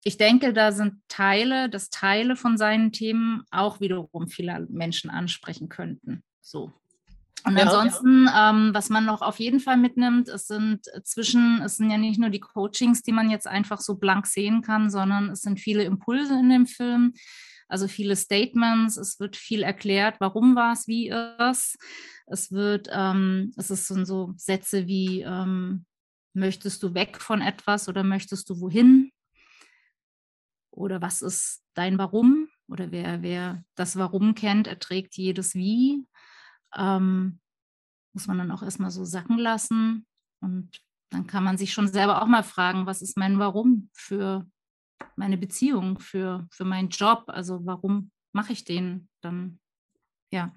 ich denke, da sind Teile, dass Teile von seinen Themen auch wiederum viele Menschen ansprechen könnten. So. Und Ja, ansonsten, ähm, was man noch auf jeden Fall mitnimmt, es sind zwischen, es sind ja nicht nur die Coachings, die man jetzt einfach so blank sehen kann, sondern es sind viele Impulse in dem Film, also viele Statements, es wird viel erklärt, warum war es, wie ist. Es wird, ähm, es ist so Sätze wie, ähm, möchtest du weg von etwas oder möchtest du wohin? Oder was ist dein Warum? Oder wer, wer das Warum kennt, erträgt jedes Wie ähm, muss man dann auch erstmal so sacken lassen. Und dann kann man sich schon selber auch mal fragen, was ist mein Warum für meine Beziehung, für, für meinen Job? Also warum mache ich den dann? Ja.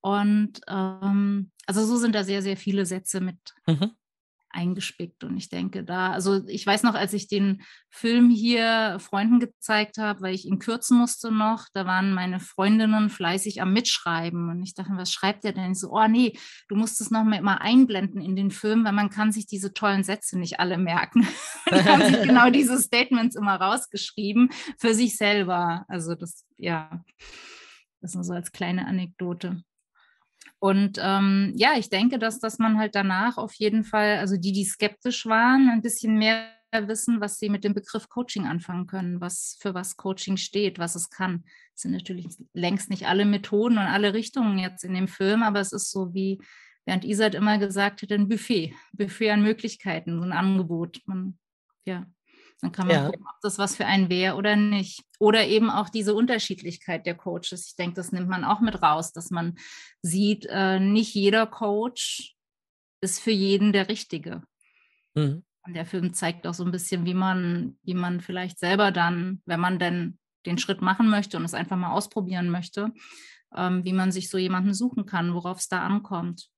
Und ähm, also so sind da sehr, sehr viele Sätze mit Mhm. Eingespickt. Und ich denke da, also ich weiß noch, als ich den Film hier Freunden gezeigt habe, weil ich ihn kürzen musste noch, da waren meine Freundinnen fleißig am Mitschreiben. Und ich dachte, was schreibt der denn? Ich so, oh nee, du musst es nochmal immer einblenden in den Film, weil man kann sich diese tollen Sätze nicht alle merken. Und haben sich genau diese Statements immer rausgeschrieben für sich selber. Also das, ja, das nur so als kleine Anekdote. Und ähm, ja, ich denke, dass, dass man halt danach auf jeden Fall, also die, die skeptisch waren, ein bisschen mehr wissen, was sie mit dem Begriff Coaching anfangen können, was für was Coaching steht, was es kann. Es sind natürlich längst nicht alle Methoden und alle Richtungen jetzt in dem Film, aber es ist so wie, während Isat immer gesagt hat, ein Buffet, Buffet an Möglichkeiten, so ein Angebot. Man, ja, dann kann man Ja. gucken, ob das was für einen wäre oder nicht. Oder eben auch diese Unterschiedlichkeit der Coaches. Ich denke, das nimmt man auch mit raus, dass man sieht, äh, nicht jeder Coach ist für jeden der Richtige. Mhm. Und der Film zeigt auch so ein bisschen, wie man, wie man vielleicht selber dann, wenn man denn den Schritt machen möchte und es einfach mal ausprobieren möchte, ähm, wie man sich so jemanden suchen kann, worauf es da ankommt.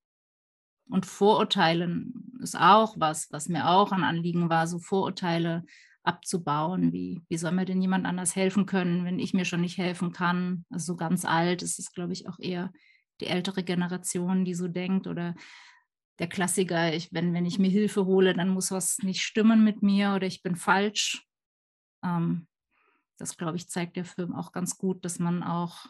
Und Vorurteilen ist auch was, was mir auch ein Anliegen war, so Vorurteile abzubauen. Wie, wie soll mir denn jemand anders helfen können, wenn ich mir schon nicht helfen kann? Also so ganz alt ist es, glaube ich, auch eher die ältere Generation, die so denkt oder der Klassiker, ich, wenn, wenn ich mir Hilfe hole, dann muss was nicht stimmen mit mir oder ich bin falsch. Ähm, das, glaube ich, zeigt der Film auch ganz gut, dass man auch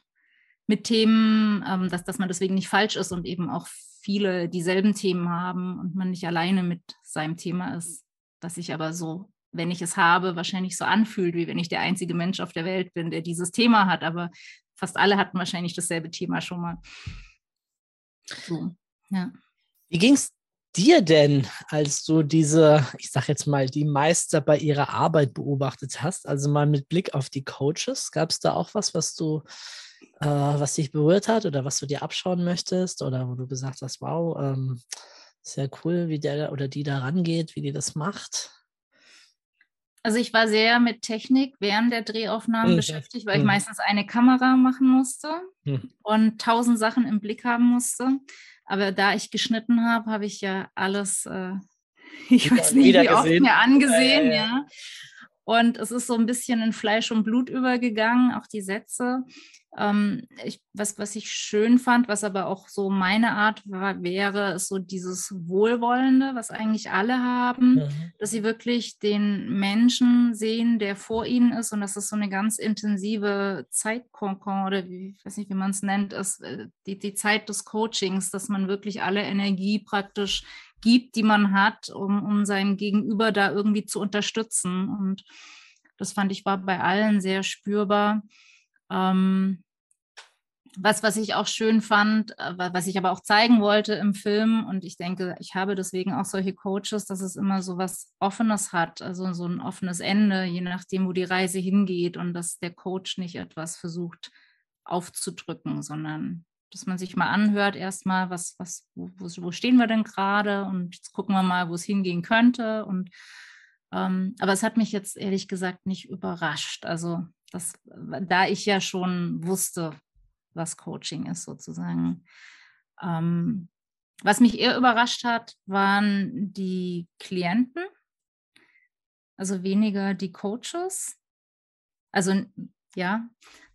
mit Themen, ähm, dass, dass man deswegen nicht falsch ist und eben auch viele dieselben Themen haben und man nicht alleine mit seinem Thema ist, dass ich aber so, wenn ich es habe, wahrscheinlich so anfühlt, wie wenn ich der einzige Mensch auf der Welt bin, der dieses Thema hat, aber fast alle hatten wahrscheinlich dasselbe Thema schon mal. So, ja. Wie ging es dir denn, als du diese, ich sag jetzt mal, die Meister bei ihrer Arbeit beobachtet hast? Also mal mit Blick auf die Coaches, gab es da auch was, was du, äh, was dich berührt hat oder was du dir abschauen möchtest oder wo du gesagt hast, wow, ähm, sehr cool, wie der oder die da rangeht, wie die das macht? Also ich war sehr mit Technik während der Drehaufnahmen Mhm. beschäftigt, weil ich Mhm. meistens eine Kamera machen musste Mhm. und tausend Sachen im Blick haben musste. Aber da ich geschnitten habe, habe ich ja alles, äh, ich Wieder- weiß nicht, wie oft gesehen. mir angesehen, ja, ja. Und es ist so ein bisschen in Fleisch und Blut übergegangen, auch die Sätze. Ähm, ich, was, was ich schön fand, was aber auch so meine Art war, wäre, ist so dieses Wohlwollende, was eigentlich alle haben Mhm. dass sie wirklich den Menschen sehen, der vor ihnen ist und dass es so eine ganz intensive Zeitkonkon oder wie, ich weiß nicht, wie man es nennt, ist äh, die, die Zeit des Coachings, dass man wirklich alle Energie praktisch gibt, die man hat, um, um sein Gegenüber da irgendwie zu unterstützen. Und das fand ich war bei allen sehr spürbar. Ähm, was, was ich auch schön fand, äh, wa- was ich aber auch zeigen wollte im Film, und ich denke, ich habe deswegen auch solche Coaches, dass es immer so was Offenes hat, also so ein offenes Ende, je nachdem, wo die Reise hingeht und dass der Coach nicht etwas versucht aufzudrücken, sondern dass man sich mal anhört, erstmal, was, was, wo, wo stehen wir denn gerade und jetzt gucken wir mal, wo es hingehen könnte. Und ähm, aber es hat mich jetzt ehrlich gesagt nicht überrascht. Also das, da ich ja schon wusste, was Coaching ist sozusagen. Ähm, was mich eher überrascht hat, waren die Klienten, also weniger die Coaches. Also ja,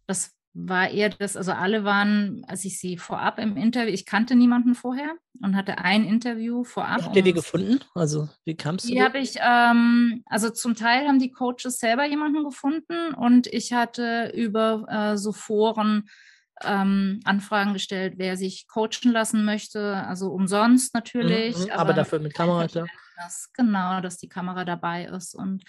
das war eher das, also alle waren, als ich sie vorab im Interview, ich kannte niemanden vorher und hatte ein Interview vorab. Habt ihr die gefunden? Also wie kamst du? die habe ich, ähm, also zum Teil haben die Coaches selber jemanden gefunden und ich hatte über äh, so Foren ähm, Anfragen gestellt, wer sich coachen lassen möchte, also umsonst natürlich. Mhm, aber, aber, dafür mit Kamera. Das, genau, dass die Kamera dabei ist. Und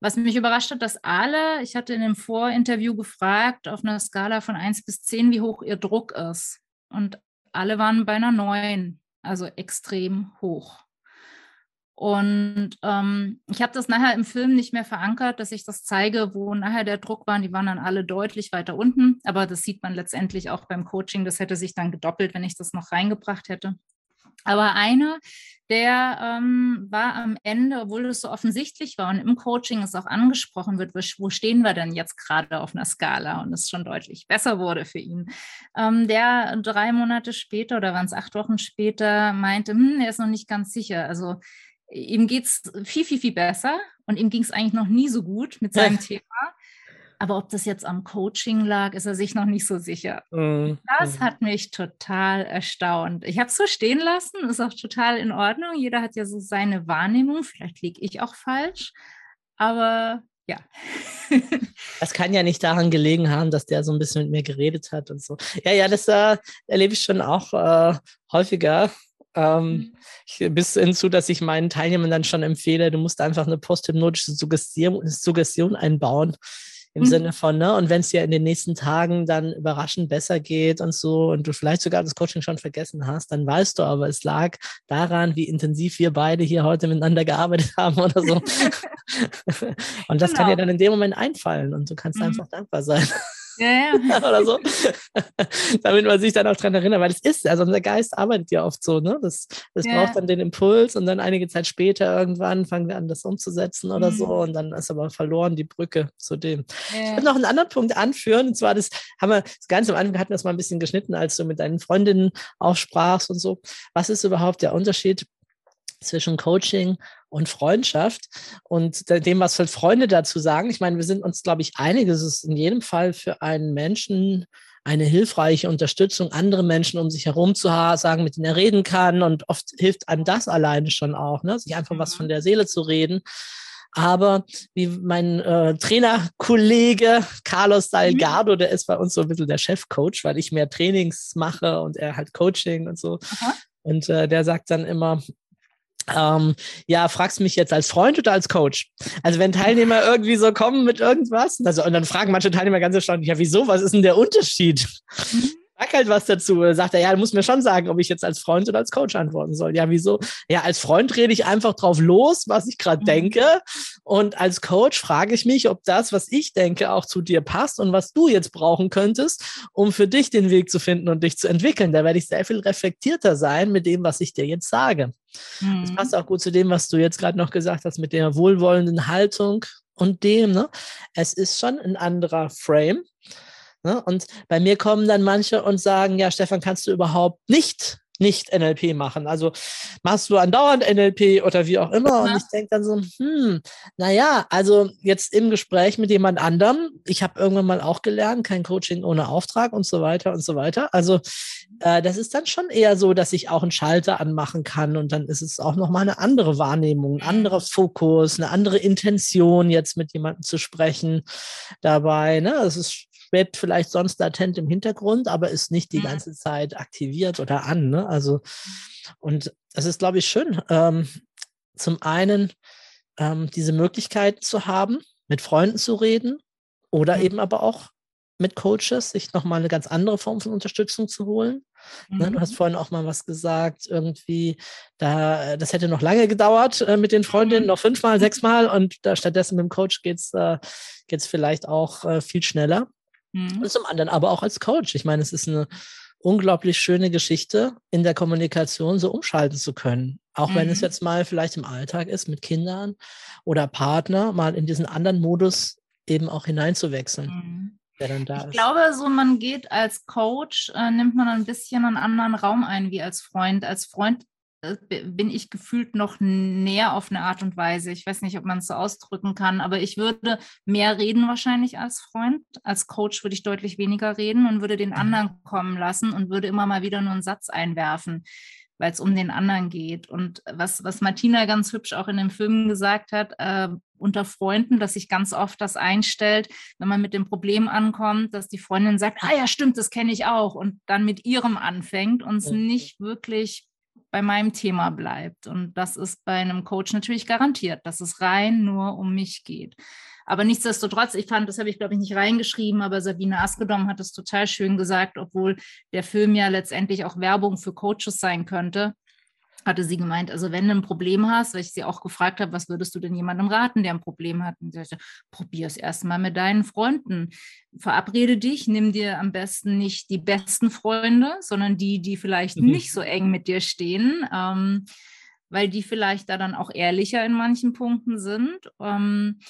was mich überrascht hat, dass alle, ich hatte in dem Vorinterview gefragt, auf einer Skala von 1 bis 10, wie hoch ihr Druck ist. Und alle waren bei einer 9, also extrem hoch. Und ähm, ich habe das nachher im Film nicht mehr verankert, dass ich das zeige, wo nachher der Druck war. Die waren dann alle deutlich weiter unten. Aber das sieht man letztendlich auch beim Coaching. Das hätte sich dann gedoppelt, wenn ich das noch reingebracht hätte. Aber einer, der ähm, war am Ende, obwohl es so offensichtlich war und im Coaching es auch angesprochen wird, wo stehen wir denn jetzt gerade auf einer Skala und es schon deutlich besser wurde für ihn, ähm, der drei Monate später oder waren es acht Wochen später meinte, hm, er ist noch nicht ganz sicher. Also ihm geht es viel, viel, viel besser und ihm ging es eigentlich noch nie so gut mit seinem Thema. Aber ob das jetzt am Coaching lag, ist er sich noch nicht so sicher. Mhm. Das mhm. hat mich total erstaunt. Ich habe es so stehen lassen, ist auch total in Ordnung. Jeder hat ja so seine Wahrnehmung. Vielleicht liege ich auch falsch. Aber ja. das kann ja nicht daran gelegen haben, dass der so ein bisschen mit mir geredet hat und so. Ja, ja, das äh, erlebe ich schon auch äh, häufiger. Ähm, mhm. ich, bis hinzu, dass ich meinen Teilnehmern dann schon empfehle, du musst einfach eine posthypnotische Suggestion, Suggestion einbauen. Im mhm. Sinne von, ne, und wenn es dir in den nächsten Tagen dann überraschend besser geht und so und du vielleicht sogar das Coaching schon vergessen hast, dann weißt du aber, es lag daran, wie intensiv wir beide hier heute miteinander gearbeitet haben oder so. und das genau. kann dir dann in dem Moment einfallen und du kannst mhm. einfach dankbar sein. Ja, ja. Oder so. Damit man sich dann auch dran erinnert, weil es ist, also unser Geist arbeitet ja oft so, ne? Das, das ja. braucht dann den Impuls und dann einige Zeit später irgendwann fangen wir an, das umzusetzen oder mhm. so und dann ist aber verloren die Brücke zu dem. Ja. Ich würde noch einen anderen Punkt anführen und zwar, das haben wir das Ganze am Anfang hatten wir das mal ein bisschen geschnitten, als du mit deinen Freundinnen auch sprachst und so. Was ist überhaupt der Unterschied zwischen Coaching und Freundschaft und dem, was für Freunde dazu sagen. Ich meine, wir sind uns, glaube ich, einig, es ist in jedem Fall für einen Menschen eine hilfreiche Unterstützung, andere Menschen um sich herum zu sagen, mit denen er reden kann. Und oft hilft einem das alleine schon auch, ne? sich einfach was von mhm. der Seele zu reden. Aber wie mein äh, Trainerkollege Carlos Salgado, der ist bei uns so ein bisschen der Chefcoach, weil ich mehr Trainings mache und er halt Coaching und so. Aha. Und äh, der sagt dann immer, ähm, ja, fragst mich jetzt als Freund oder als Coach? Also wenn Teilnehmer irgendwie so kommen mit irgendwas, also und dann fragen manche Teilnehmer ganz erstaunt, ja, wieso? Was ist denn der Unterschied? Sag halt was dazu. Sagt er, ja, du musst mir schon sagen, ob ich jetzt als Freund oder als Coach antworten soll. Ja, wieso? Ja, als Freund rede ich einfach drauf los, was ich gerade mhm. denke. Und als Coach frage ich mich, ob das, was ich denke, auch zu dir passt und was du jetzt brauchen könntest, um für dich den Weg zu finden und dich zu entwickeln. Da werde ich sehr viel reflektierter sein mit dem, was ich dir jetzt sage. Mhm. Das passt auch gut zu dem, was du jetzt gerade noch gesagt hast, mit der wohlwollenden Haltung und dem. Ne? Es ist schon ein anderer Frame. Ne? Und bei mir kommen dann manche und sagen, ja, Stefan, kannst du überhaupt nicht nicht NLP machen. Also machst du andauernd NLP oder wie auch immer. Und ich denke dann so, hm, naja, also jetzt im Gespräch mit jemand anderem, ich habe irgendwann mal auch gelernt, kein Coaching ohne Auftrag und so weiter und so weiter. Also äh, das ist dann schon eher so, dass ich auch einen Schalter anmachen kann und dann ist es auch nochmal eine andere Wahrnehmung, ein anderer Fokus, eine andere Intention, jetzt mit jemandem zu sprechen dabei. Ne? Das ist schwebt vielleicht sonst latent im Hintergrund, aber ist nicht die mhm. ganze Zeit aktiviert oder an. Ne? Also, und es ist, glaube ich, schön, ähm, zum einen ähm, diese Möglichkeit zu haben, mit Freunden zu reden oder mhm. eben aber auch mit Coaches, sich nochmal eine ganz andere Form von Unterstützung zu holen. Mhm. Du hast mhm. vorhin auch mal was gesagt, irgendwie, da, das hätte noch lange gedauert äh, mit den Freundinnen, mhm. noch fünfmal, sechsmal und da stattdessen mit dem Coach geht es äh, geht's vielleicht auch äh, viel schneller. Mhm. Und zum anderen aber auch als Coach. Ich meine, es ist eine unglaublich schöne Geschichte, in der Kommunikation so umschalten zu können. Auch mhm. wenn es mhm. jetzt mal vielleicht im Alltag ist mit Kindern oder Partner, mal in diesen anderen Modus eben auch hineinzuwechseln. Mhm. Der dann da ich ist. glaube, so man geht als Coach, äh, nimmt man ein bisschen einen anderen Raum ein wie als Freund. Als Freund bin ich gefühlt noch näher auf eine Art und Weise. Ich weiß nicht, ob man es so ausdrücken kann, aber ich würde mehr reden wahrscheinlich als Freund. Als Coach würde ich deutlich weniger reden und würde den mhm. anderen kommen lassen und würde immer mal wieder nur einen Satz einwerfen. weil es um den anderen geht. Und was, was Martina ganz hübsch auch in dem Film gesagt hat, äh, unter Freunden, dass sich ganz oft das einstellt, wenn man mit dem Problem ankommt, dass die Freundin sagt, ah ja, stimmt, das kenne ich auch und dann mit ihrem anfängt und es nicht wirklich bei meinem Thema bleibt. Und das ist bei einem Coach natürlich garantiert, dass es rein nur um mich geht. Aber nichtsdestotrotz, ich fand, das habe ich glaube ich nicht reingeschrieben, aber Sabine Askedom hat es total schön gesagt, obwohl der Film ja letztendlich auch Werbung für Coaches sein könnte hatte sie gemeint, also wenn du ein Problem hast, weil ich sie auch gefragt habe, was würdest du denn jemandem raten, der ein Problem hat? Und sie sagte, probier es erstmal mit deinen Freunden. Verabrede dich, nimm dir am besten nicht die besten Freunde, sondern die, die vielleicht mhm. nicht so eng mit dir stehen, ähm, weil die vielleicht da dann auch ehrlicher in manchen Punkten sind. Ähm,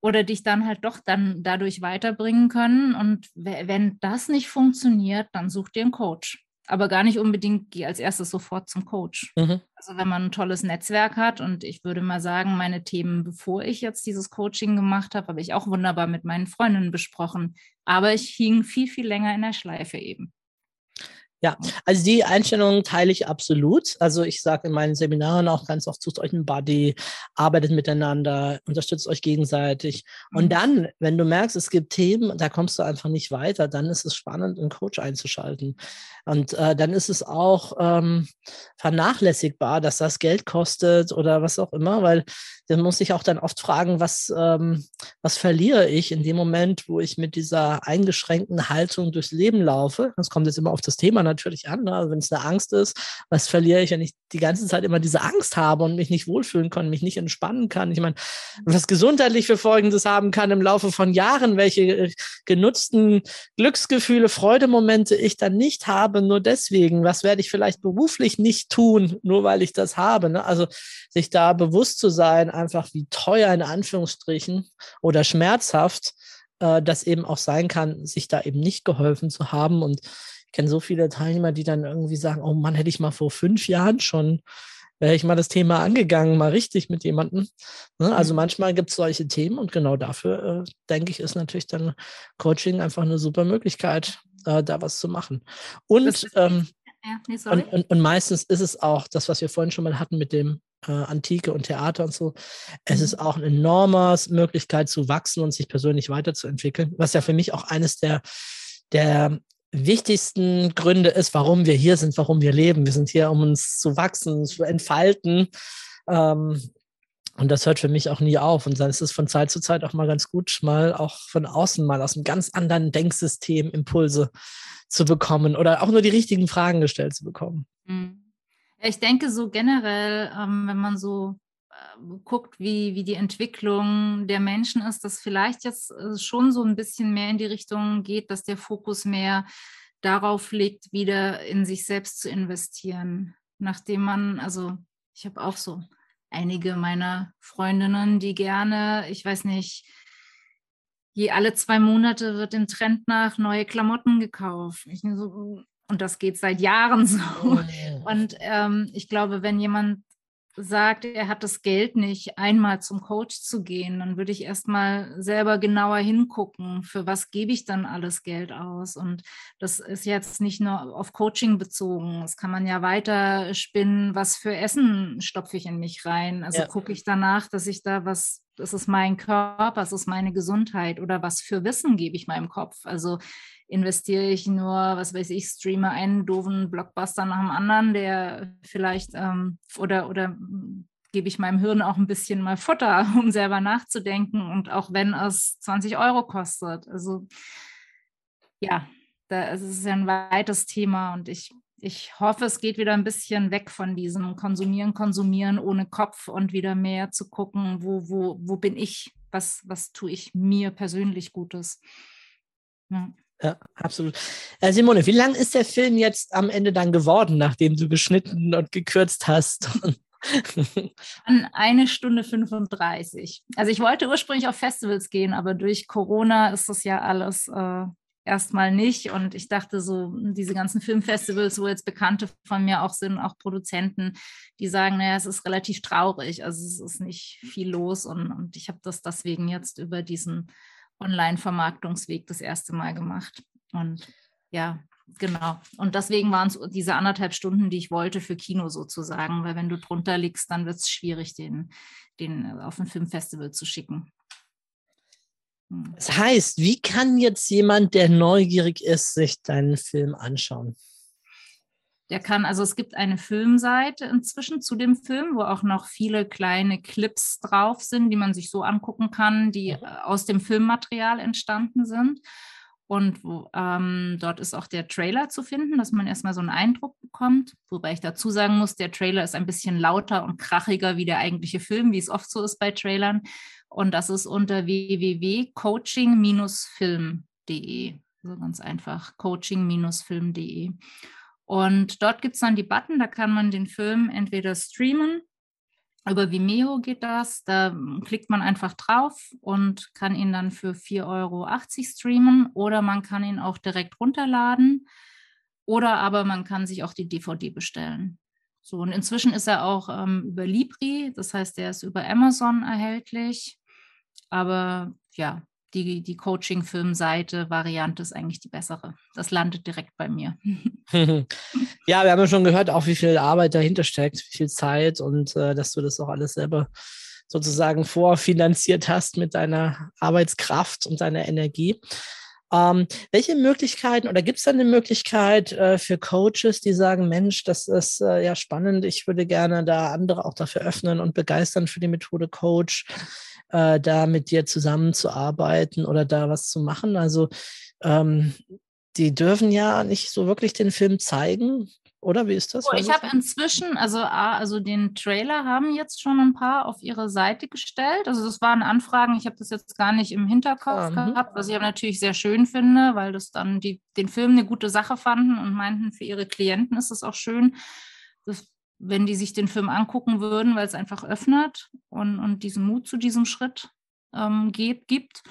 oder dich dann halt doch dann dadurch weiterbringen können. Und wenn das nicht funktioniert, dann such dir einen Coach aber gar nicht unbedingt geh als erstes sofort zum Coach. Mhm. Also wenn man ein tolles Netzwerk hat und ich würde mal sagen, meine Themen, bevor ich jetzt dieses Coaching gemacht habe, habe ich auch wunderbar mit meinen Freundinnen besprochen. Aber ich hing viel, viel länger in der Schleife eben. Ja, also die Einstellung teile ich absolut. Also ich sage in meinen Seminaren auch ganz oft, sucht euch einen Buddy, arbeitet miteinander, unterstützt euch gegenseitig. Und mhm. dann, wenn du merkst, es gibt Themen, da kommst du einfach nicht weiter, dann ist es spannend, einen Coach einzuschalten. Und äh, dann ist es auch ähm, vernachlässigbar, dass das Geld kostet oder was auch immer, weil dann muss ich auch dann oft fragen, was, ähm, was verliere ich in dem Moment, wo ich mit dieser eingeschränkten Haltung durchs Leben laufe. Das kommt jetzt immer auf das Thema natürlich an. Ne? Also wenn es eine Angst ist, was verliere ich, wenn ich die ganze Zeit immer diese Angst habe und mich nicht wohlfühlen kann, mich nicht entspannen kann. Ich meine, was gesundheitlich für Folgendes haben kann im Laufe von Jahren, welche äh, genutzten Glücksgefühle, Freudemomente ich dann nicht habe, nur deswegen. Was werde ich vielleicht beruflich nicht tun, nur weil ich das habe? Ne? Also sich da bewusst zu sein, einfach wie teuer in Anführungsstrichen oder schmerzhaft äh, das eben auch sein kann, sich da eben nicht geholfen zu haben und ich kenne so viele Teilnehmer, die dann irgendwie sagen, oh Mann, hätte ich mal vor fünf Jahren schon, wäre ich mal das Thema angegangen, mal richtig mit jemandem. Ne? Also mhm. manchmal gibt es solche Themen und genau dafür, äh, denke ich, ist natürlich dann Coaching einfach eine super Möglichkeit, äh, da was zu machen. Und, ähm, ja, nee, und, und, und, meistens ist es auch das, was wir vorhin schon mal hatten mit dem äh, Antike und Theater und so. Es mhm. ist auch eine enorme Möglichkeit zu wachsen und sich persönlich weiterzuentwickeln, was ja für mich auch eines der, der wichtigsten Gründe ist, warum wir hier sind, warum wir leben. Wir sind hier, um uns zu wachsen, zu entfalten. Ähm, und das hört für mich auch nie auf. Und dann ist es von Zeit zu Zeit auch mal ganz gut, mal auch von außen mal aus einem ganz anderen Denksystem Impulse zu bekommen oder auch nur die richtigen Fragen gestellt zu bekommen. Mhm. Ich denke so generell, ähm, wenn man so guckt, wie, wie die Entwicklung der Menschen ist, dass vielleicht jetzt äh, schon so ein bisschen mehr in die Richtung geht, dass der Fokus mehr darauf liegt, wieder in sich selbst zu investieren. Nachdem man, also ich habe auch so einige meiner Freundinnen, die gerne, ich weiß nicht, je alle zwei Monate wird im Trend nach neue Klamotten gekauft. Ich so, und das geht seit Jahren so. Oh. Und ähm, ich glaube, wenn jemand sagt, er hat das Geld nicht, einmal zum Coach zu gehen, dann würde ich erstmal selber genauer hingucken, für was gebe ich dann alles Geld aus. Und das ist jetzt nicht nur auf Coaching bezogen. Das kann man ja weiter spinnen, was für Essen stopfe ich in mich rein. Also ja. gucke ich danach, dass ich da was das ist mein Körper, das ist meine Gesundheit oder was für Wissen gebe ich meinem Kopf. Also investiere ich nur, was weiß ich, streame einen doofen Blockbuster nach dem anderen, der vielleicht ähm, oder, oder gebe ich meinem Hirn auch ein bisschen mal Futter, um selber nachzudenken und auch wenn es 20 Euro kostet. Also ja, da ist ja ein weites Thema und ich, ich hoffe, es geht wieder ein bisschen weg von diesem Konsumieren, Konsumieren ohne Kopf und wieder mehr zu gucken, wo, wo, wo bin ich, was, was tue ich mir persönlich Gutes. Ja. Ja, absolut. Äh, Simone, wie lang ist der Film jetzt am Ende dann geworden, nachdem du geschnitten und gekürzt hast? An eine Stunde 35. Also ich wollte ursprünglich auf Festivals gehen, aber durch Corona ist das ja alles äh, erstmal nicht. Und ich dachte so, diese ganzen Filmfestivals, wo jetzt Bekannte von mir auch sind, auch Produzenten, die sagen, naja, es ist relativ traurig. Also es ist nicht viel los. Und, und ich habe das deswegen jetzt über diesen Online-Vermarktungsweg das erste Mal gemacht. Und ja, genau. Und deswegen waren es diese anderthalb Stunden, die ich wollte für Kino sozusagen, weil wenn du drunter liegst, dann wird es schwierig, den, den auf ein Filmfestival zu schicken. Hm. Das heißt, wie kann jetzt jemand, der neugierig ist, sich deinen Film anschauen? Der kann, also es gibt eine Filmseite inzwischen zu dem Film, wo auch noch viele kleine Clips drauf sind, die man sich so angucken kann, die äh, aus dem Filmmaterial entstanden sind. Und wo, ähm, dort ist auch der Trailer zu finden, dass man erstmal so einen Eindruck bekommt. Wobei ich dazu sagen muss, der Trailer ist ein bisschen lauter und krachiger wie der eigentliche Film, wie es oft so ist bei Trailern. Und das ist unter www.coaching-film.de. Also ganz einfach, coaching-film.de. Und dort gibt es dann die Button, da kann man den Film entweder streamen, über Vimeo geht das, da klickt man einfach drauf und kann ihn dann für 4,80 Euro streamen. Oder man kann ihn auch direkt runterladen. Oder aber man kann sich auch die DVD bestellen. So, und inzwischen ist er auch ähm, über Libri, das heißt, er ist über Amazon erhältlich. Aber ja, die, die Coaching-Film-Seite-Variante ist eigentlich die bessere. Das landet direkt bei mir. ja, wir haben ja schon gehört, auch wie viel Arbeit dahinter steckt, wie viel Zeit und äh, dass du das auch alles selber sozusagen vorfinanziert hast mit deiner Arbeitskraft und deiner Energie. Ähm, welche Möglichkeiten oder gibt es da eine Möglichkeit äh, für Coaches, die sagen, Mensch, das ist äh, ja spannend, ich würde gerne da andere auch dafür öffnen und begeistern für die Methode Coach? Äh, da mit dir zusammenzuarbeiten oder da was zu machen. Also ähm, die dürfen ja nicht so wirklich den Film zeigen. Oder wie ist das? Oh, ich habe inzwischen, also, also den Trailer haben jetzt schon ein paar auf ihre Seite gestellt. Also das waren Anfragen, ich habe das jetzt gar nicht im Hinterkopf ah, mhm. gehabt, was ich aber natürlich sehr schön finde, weil das dann die, den Film eine gute Sache fanden und meinten, für ihre Klienten ist es auch schön. Das wenn die sich den Film angucken würden, weil es einfach öffnet und, und diesen Mut zu diesem Schritt ähm, geht, gibt.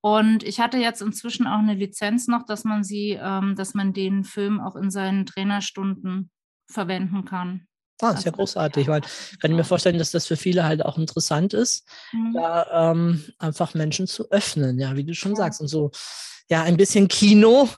Und ich hatte jetzt inzwischen auch eine Lizenz noch, dass man sie, ähm, dass man den Film auch in seinen Trainerstunden verwenden kann. Ah, ist ja also, großartig, weil kann ich mir vorstellen, dass das für viele halt auch interessant ist, mhm. da ähm, einfach Menschen zu öffnen, ja, wie du schon ja. sagst. Und so, ja, ein bisschen Kino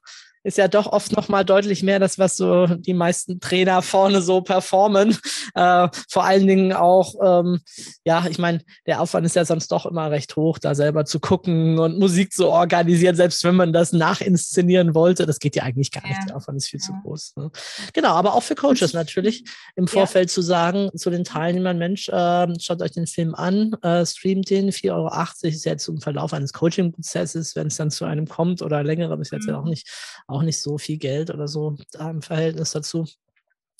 ist ja doch oft noch mal deutlich mehr das, was so die meisten Trainer vorne so performen. Äh, vor allen Dingen auch, ähm, ja, ich meine, der Aufwand ist ja sonst doch immer recht hoch, da selber zu gucken und Musik zu organisieren, selbst wenn man das nachinszenieren wollte. Das geht ja eigentlich gar ja. nicht. Der Aufwand ist viel ja. zu groß. Ne? Genau, aber auch für Coaches natürlich im Vorfeld ja. zu sagen zu den Teilnehmern, Mensch, äh, schaut euch den Film an, äh, streamt den, 4,80 Euro ist jetzt im Verlauf eines Coaching-Prozesses, wenn es dann zu einem kommt oder längerem, ist jetzt mhm. ja auch nicht auch nicht so viel Geld oder so im Verhältnis dazu.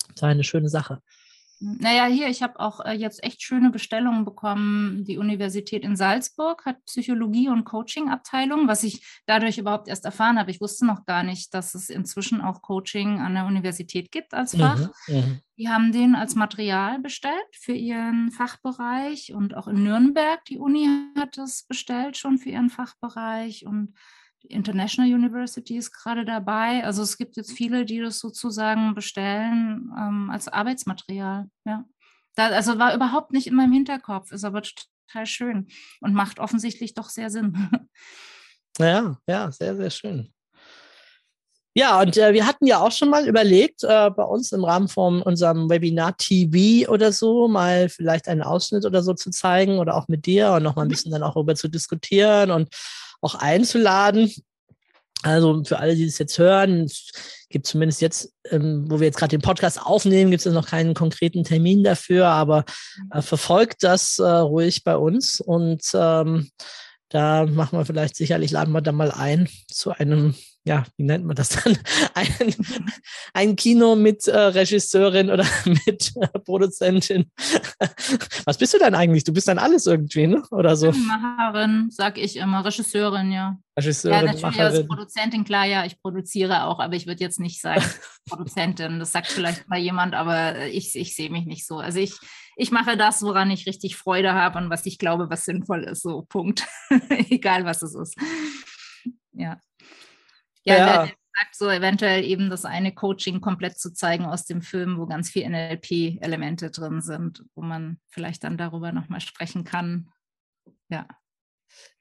Das ist eine schöne Sache. Naja, hier, ich habe auch äh, jetzt echt schöne Bestellungen bekommen. Die Universität in Salzburg hat Psychologie- und Coaching-Abteilung, was ich dadurch überhaupt erst erfahren habe. Ich wusste noch gar nicht, dass es inzwischen auch Coaching an der Universität gibt als Fach. Mhm, mhm. die haben den als Material bestellt für ihren Fachbereich und auch in Nürnberg, die Uni hat es bestellt schon für ihren Fachbereich und die International University ist gerade dabei. Also es gibt jetzt viele, die das sozusagen bestellen ähm, als Arbeitsmaterial. Ja. Da, also war überhaupt nicht in meinem Hinterkopf, ist aber total schön und macht offensichtlich doch sehr Sinn. Ja, ja, sehr, sehr schön. Ja, und äh, wir hatten ja auch schon mal überlegt, äh, bei uns im Rahmen von unserem Webinar TV oder so, mal vielleicht einen Ausschnitt oder so zu zeigen oder auch mit dir und noch mal ein mhm. bisschen dann auch darüber zu diskutieren und auch einzuladen. Also für alle, die das jetzt hören, gibt zumindest jetzt, ähm, wo wir jetzt gerade den Podcast aufnehmen, gibt es noch keinen konkreten Termin dafür, aber äh, verfolgt das äh, ruhig bei uns und ähm, da machen wir vielleicht sicherlich, laden wir da mal ein zu einem ja, wie nennt man das dann? Ein, ein Kino mit äh, Regisseurin oder mit äh, Produzentin. Was bist du denn eigentlich? Du bist dann alles irgendwie, ne? Oder so? Macherin, sag ich immer. Regisseurin, ja. Regisseurin, ja, natürlich Macherin. als Produzentin, klar, ja, ich produziere auch, aber ich würde jetzt nicht sagen Produzentin. Das sagt vielleicht mal jemand, aber ich, ich sehe mich nicht so. Also ich, ich mache das, woran ich richtig Freude habe und was ich glaube, was sinnvoll ist. So, Punkt. Egal, was es ist. Ja. Ja, ja. Sagt so eventuell eben das eine Coaching komplett zu zeigen aus dem Film, wo ganz viel NLP-Elemente drin sind, wo man vielleicht dann darüber nochmal sprechen kann. Ja.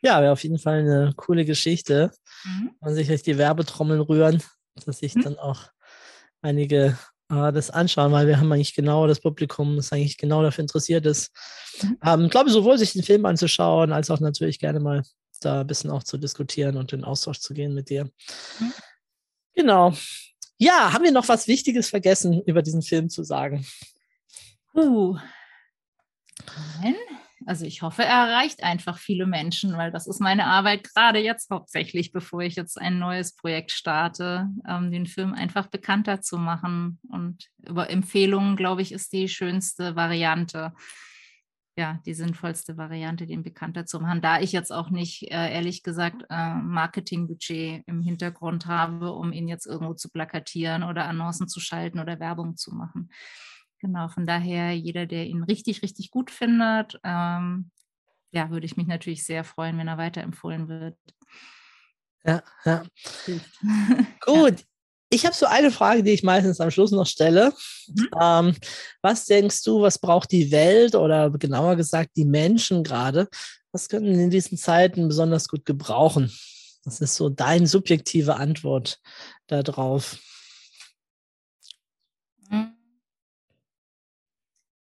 Ja, wäre auf jeden Fall eine coole Geschichte. Mhm. Man sich die Werbetrommeln rühren dass sich Mhm. dann auch einige äh, das anschauen, weil wir haben eigentlich genau das Publikum, das eigentlich genau dafür interessiert ist. Mhm. Ähm, ich glaube, sowohl sich den Film anzuschauen, als auch natürlich gerne mal da ein bisschen auch zu diskutieren und in Austausch zu gehen mit dir. Mhm. Genau. Ja, haben wir noch was Wichtiges vergessen, über diesen Film zu sagen? Uh. Nein. Also ich hoffe, er erreicht einfach viele Menschen, weil das ist meine Arbeit gerade jetzt hauptsächlich, bevor ich jetzt ein neues Projekt starte, ähm, den Film einfach bekannter zu machen. Und über Empfehlungen, glaube ich, ist die schönste Variante. Ja, die sinnvollste Variante, den bekannter zu machen. Da ich jetzt auch nicht, äh, ehrlich gesagt, äh, Marketingbudget im Hintergrund habe, um ihn jetzt irgendwo zu plakatieren oder Annoncen zu schalten oder Werbung zu machen. Genau, von daher, jeder, der ihn richtig, richtig gut findet, ähm, ja, würde ich mich natürlich sehr freuen, wenn er weiterempfohlen wird. Ja, ja. Gut. Ich habe so eine Frage, die ich meistens am Schluss noch stelle. Mhm. Ähm, was denkst du, was braucht die Welt oder genauer gesagt die Menschen gerade? Was könnten in diesen Zeiten besonders gut gebrauchen? Das ist so deine subjektive Antwort darauf. Mhm.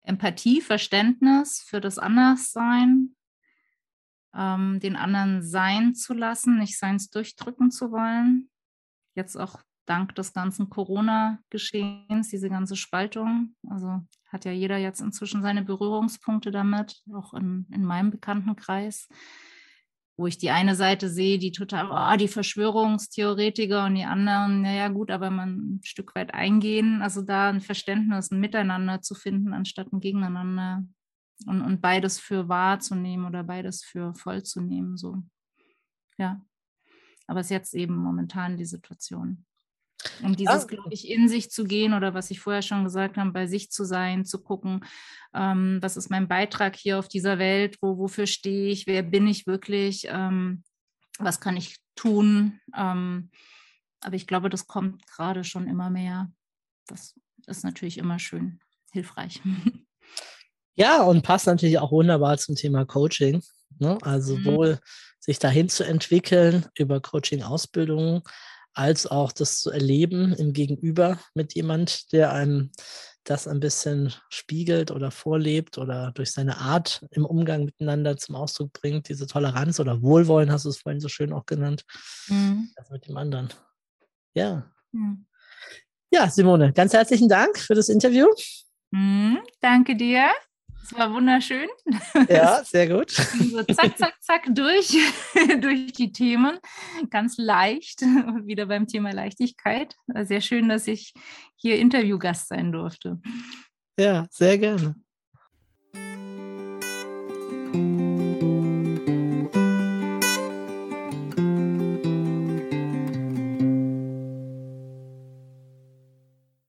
Empathie, Verständnis für das Anderssein, ähm, den anderen sein zu lassen, nicht seins durchdrücken zu wollen. Jetzt auch dank des ganzen Corona-Geschehens, diese ganze Spaltung. Also hat ja jeder jetzt inzwischen seine Berührungspunkte damit, auch in, in meinem Bekanntenkreis, wo ich die eine Seite sehe, die total, oh, die Verschwörungstheoretiker und die anderen, naja gut, aber man ein Stück weit eingehen, also da ein Verständnis, ein Miteinander zu finden, anstatt ein Gegeneinander und, und beides für wahrzunehmen oder beides für voll zu nehmen, so. Ja. Aber es ist jetzt eben momentan die Situation. Und dieses, Ja. glaube ich, in sich zu gehen oder was ich vorher schon gesagt habe, bei sich zu sein, zu gucken, ähm, was ist mein Beitrag hier auf dieser Welt, wo, wofür stehe ich, wer bin ich wirklich, ähm, was kann ich tun. Ähm, aber ich glaube, das kommt gerade schon immer mehr. Das ist natürlich immer schön hilfreich. Ja, und passt natürlich auch wunderbar zum Thema Coaching. Ne? Also Mhm. sowohl sich dahin zu entwickeln über Coaching-Ausbildungen, als auch das zu erleben im Gegenüber mit jemand, der einem das ein bisschen spiegelt oder vorlebt oder durch seine Art im Umgang miteinander zum Ausdruck bringt, diese Toleranz oder Wohlwollen, hast du es vorhin so schön auch genannt, Mhm. das mit dem anderen. Ja. Ja. Ja, Simone, ganz herzlichen Dank für das Interview. Mhm, danke dir. Es war wunderschön. Ja, sehr gut. so zack, zack, zack durch, durch die Themen. Ganz leicht, wieder beim Thema Leichtigkeit. Sehr schön, dass ich hier Interviewgast sein durfte. Ja, sehr gerne.